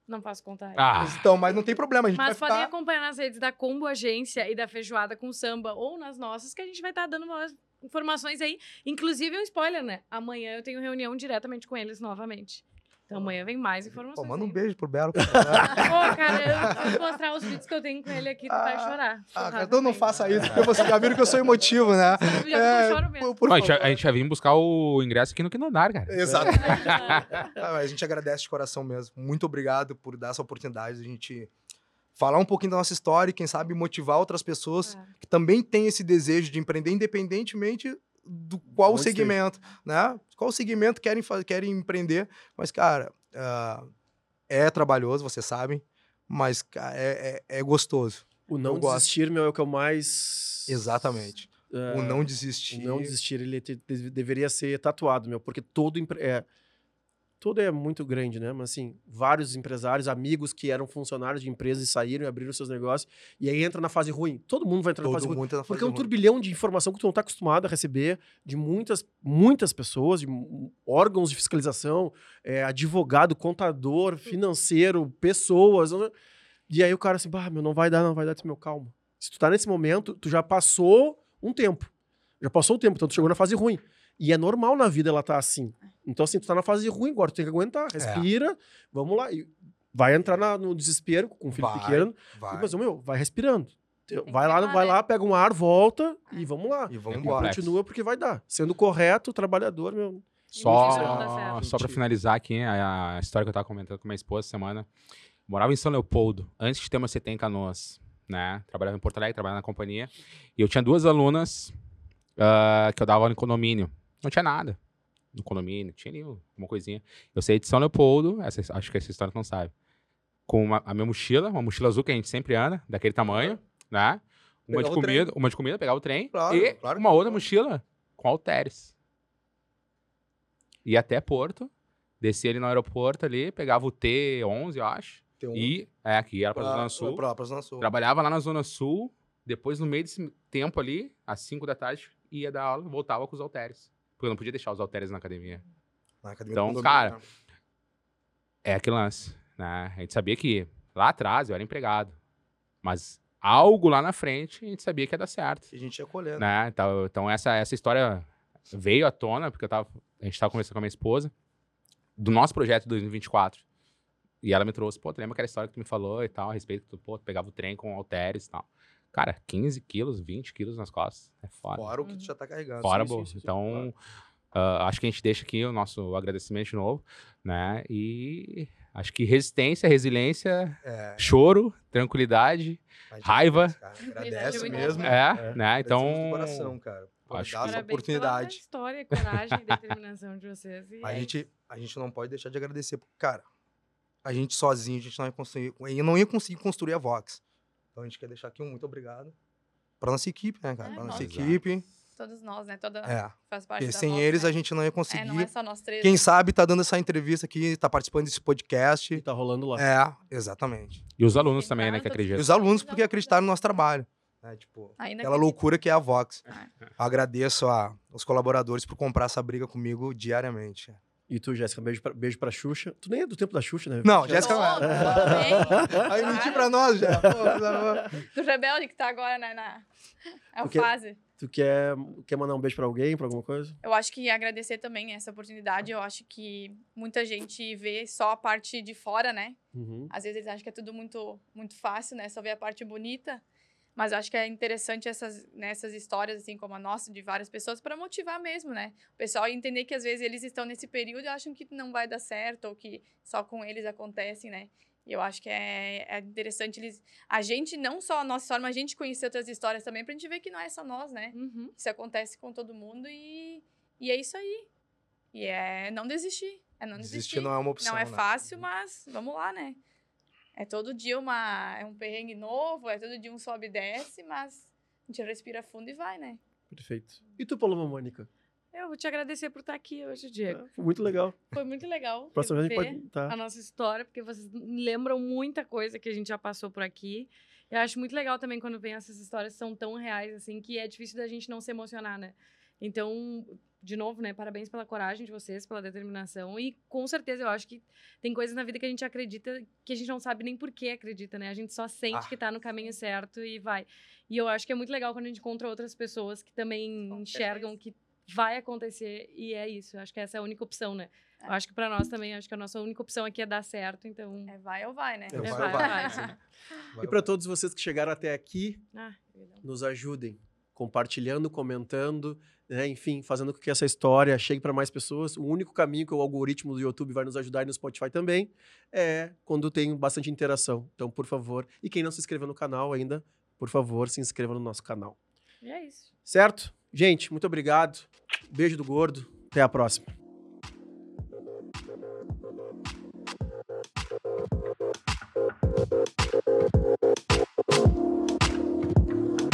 Não posso contar. Ah, Então, mas não tem problema, a gente Mas vai podem ficar... acompanhar nas redes da Combo Agência e da Feijoada com Samba ou nas nossas, que a gente vai estar dando umas informações aí. Inclusive um spoiler, né? Amanhã eu tenho reunião diretamente com eles novamente. Então amanhã vem mais informações. Pô, manda um beijo pro Belo. Pô, cara, eu vou mostrar os vídeos que eu tenho com ele aqui, tu vai Ah, chorar. Ah, cara, então não faça isso, porque vocês já viram que eu sou emotivo, né? Eu já choro mesmo. por, por Não, a, gente, já vinha buscar o ingresso aqui no Quinto Andar, cara. Exato. Ah, mas a gente agradece de coração mesmo. Muito obrigado por dar essa oportunidade de a gente falar um pouquinho da nossa história e, quem sabe, motivar outras pessoas Ah. que também têm esse desejo de empreender, independentemente do qual esteja. segmento, né? Qual segmento querem, querem empreender. Mas, cara, ah, é trabalhoso, vocês sabem, mas cara, é, é, é gostoso. O não Eu gosto. desistir, meu, é o que eu mais. Exatamente. é, o não desistir. O não desistir, ele te- de- deveria ser tatuado, meu, porque todo empre- é todo é muito grande, né? Mas assim, vários empresários, amigos que eram funcionários de empresas e saíram e abriram seus negócios e aí entra na fase ruim. Todo mundo vai entrar na fase Todo ruim. mundo tá na Porque é um fase ruim. turbilhão de informação que tu não está acostumado a receber de muitas, muitas pessoas, de órgãos de fiscalização, é, advogado, contador, financeiro, pessoas. E aí o cara assim, bah, meu, não vai dar, não vai dar, meu, calma. Se tu tá nesse momento, tu já passou um tempo. Já passou o tempo, então tu chegou na fase ruim. E é normal na vida ela tá assim. Então, assim, tu tá na fase ruim agora, tu tem que aguentar, respira, vamos lá. E vai entrar na- no desespero com o filho Vai, pequeno. Vai. Mas, meu, vai respirando. Vai lá, vai né? lá, pega um ar, volta e vamos lá. E vamos É embora. Continua porque vai dar. Sendo correto, trabalhador, meu. Só, só pra finalizar aqui, a, a história que eu tava comentando com minha esposa essa semana. Morava em São Leopoldo, antes de ter uma CT em Canoas, né? Trabalhava em Porto Alegre, trabalhava na companhia. E eu tinha duas alunas ah, que eu dava aula em condomínio. Não tinha nada no condomínio, tinha ali uma coisinha. Eu saí de São Leopoldo, essa, acho que essa história não sabe. Com uma- a minha mochila, uma mochila azul que a gente sempre anda, daquele tamanho, né? Uma de Pegava comida, uma de comida, pegava o trem. Claro, e claro uma outra pegava. mochila com halteres. Ia até Porto, descia ali no aeroporto ali, pegava o T11, eu acho. Tem um E, é, aqui era pra, pra, Zona Sul. Pra, pra Zona Sul. Trabalhava lá na Zona Sul, depois no meio desse tempo ali, às 5 da tarde, ia dar aula, voltava com os halteres. Porque eu não podia deixar os halteres na academia. Na academia Então, cara, né? É aquele lance, né? A gente sabia que lá atrás eu era empregado, mas algo lá na frente a gente sabia que ia dar certo, E a gente ia colhendo. né? Então, então essa, essa história veio à tona, porque eu tava, a gente tava conversando com a minha esposa, do nosso projeto de 2024. E ela me trouxe, pô, tu lembra aquela história que tu me falou e tal, a respeito tu, pô, tu pegava o trem com halteres e tal. Cara, 15 quilos, 20 quilos nas costas, é foda. Fora o que Uhum. tu já tá carregando. Fora, sim, boa. sim, sim, Então, ah, acho que a gente deixa aqui o nosso agradecimento de novo, né? E acho que resistência, resiliência, É, choro, tranquilidade, raiva. agradece, mesmo. é, É. né? Então, coração, cara. Por acho dar essa oportunidade. Pela história, coragem e determinação de vocês. E A é gente, a gente não pode deixar de agradecer, porque, cara, a gente sozinho, a gente não ia conseguir, eu não ia conseguir construir a Vox. Então a gente quer deixar aqui um muito obrigado pra nossa equipe, né, cara? É, pra nossa equipe. Todos nós, né? Toda É. faz parte Porque da sem eles né? a gente não ia É, conseguir. não é só nós três. Quem né? sabe tá dando essa entrevista aqui, tá participando desse podcast. E tá rolando lá. É, exatamente. e os alunos Tem também, né, que outros- E acreditam. os alunos, porque acreditaram no nosso trabalho. né? Tipo, Ainda aquela acredito. loucura que é a Vox. Ah. Eu agradeço a, os colaboradores por comprar essa briga comigo diariamente. E tu, Jéssica, beijo pra, beijo pra Xuxa. Tu nem é do tempo da Xuxa, né? Não, Jéssica não Todos, é. Aí mentir pra nós já. Pô. Do Rebelde que tá agora na, na a Porque- fase. Tu quer, quer mandar um beijo pra alguém, pra alguma coisa? Eu acho que agradecer também essa oportunidade. Eu acho que muita gente vê só a parte de fora, né? Uhum. Às vezes eles acham que é tudo muito, muito fácil, né? Só ver a parte bonita. Mas eu acho que é interessante essas, né, essas histórias, assim como a nossa, de várias pessoas, para motivar mesmo, né? O pessoal entender que às vezes eles estão nesse período e acham que não vai dar certo, ou que só com eles acontecem, né? E eu acho que é, é interessante eles. A gente, não só a nossa história, mas a gente conhecer outras histórias também, pra gente ver que não é só nós, né? Uhum. Isso acontece com todo mundo e, e é isso aí. E é não desistir. É não desistir. Desistir não é uma opção. Não é né? fácil, mas vamos lá, né? É todo dia uma, é um perrengue novo, é todo dia um sobe e desce, mas a gente respira fundo e vai, né? Perfeito. E tu, Paloma Mônica? Eu vou te agradecer por estar aqui hoje, Diego. É, foi muito legal. Foi muito legal Próxima vez a ver gente pode. Tá. a nossa história, porque vocês lembram muita coisa que a gente já passou por aqui. Eu acho muito legal também quando vem essas histórias que são tão reais, assim, que é difícil da gente não se emocionar, né? Então, de novo, né? Parabéns pela coragem de vocês, pela determinação. E com certeza eu acho que tem coisas na vida que a gente acredita que a gente não sabe nem por que acredita, né? A gente só sente Ah. que tá no caminho certo e vai. E eu acho que é muito legal quando a gente encontra outras pessoas que também Com enxergam que vai acontecer e é isso. Eu acho que essa é a única opção, né? Eu É. acho que pra nós também, acho que a nossa única opção aqui é dar certo, então. É vai ou vai, né? É, É, vai, vai, vai. vai. Vai, E para todos vocês que chegaram até aqui, Ah, nos ajudem, compartilhando, comentando, né? enfim, fazendo com que essa história chegue para mais pessoas. O único caminho que o algoritmo do YouTube vai nos ajudar e no Spotify também é quando tem bastante interação. Então, por favor, e quem não se inscreveu no canal ainda, por favor, se inscreva no nosso canal. E é isso. Certo? Gente, muito obrigado. Beijo do gordo. Até a próxima.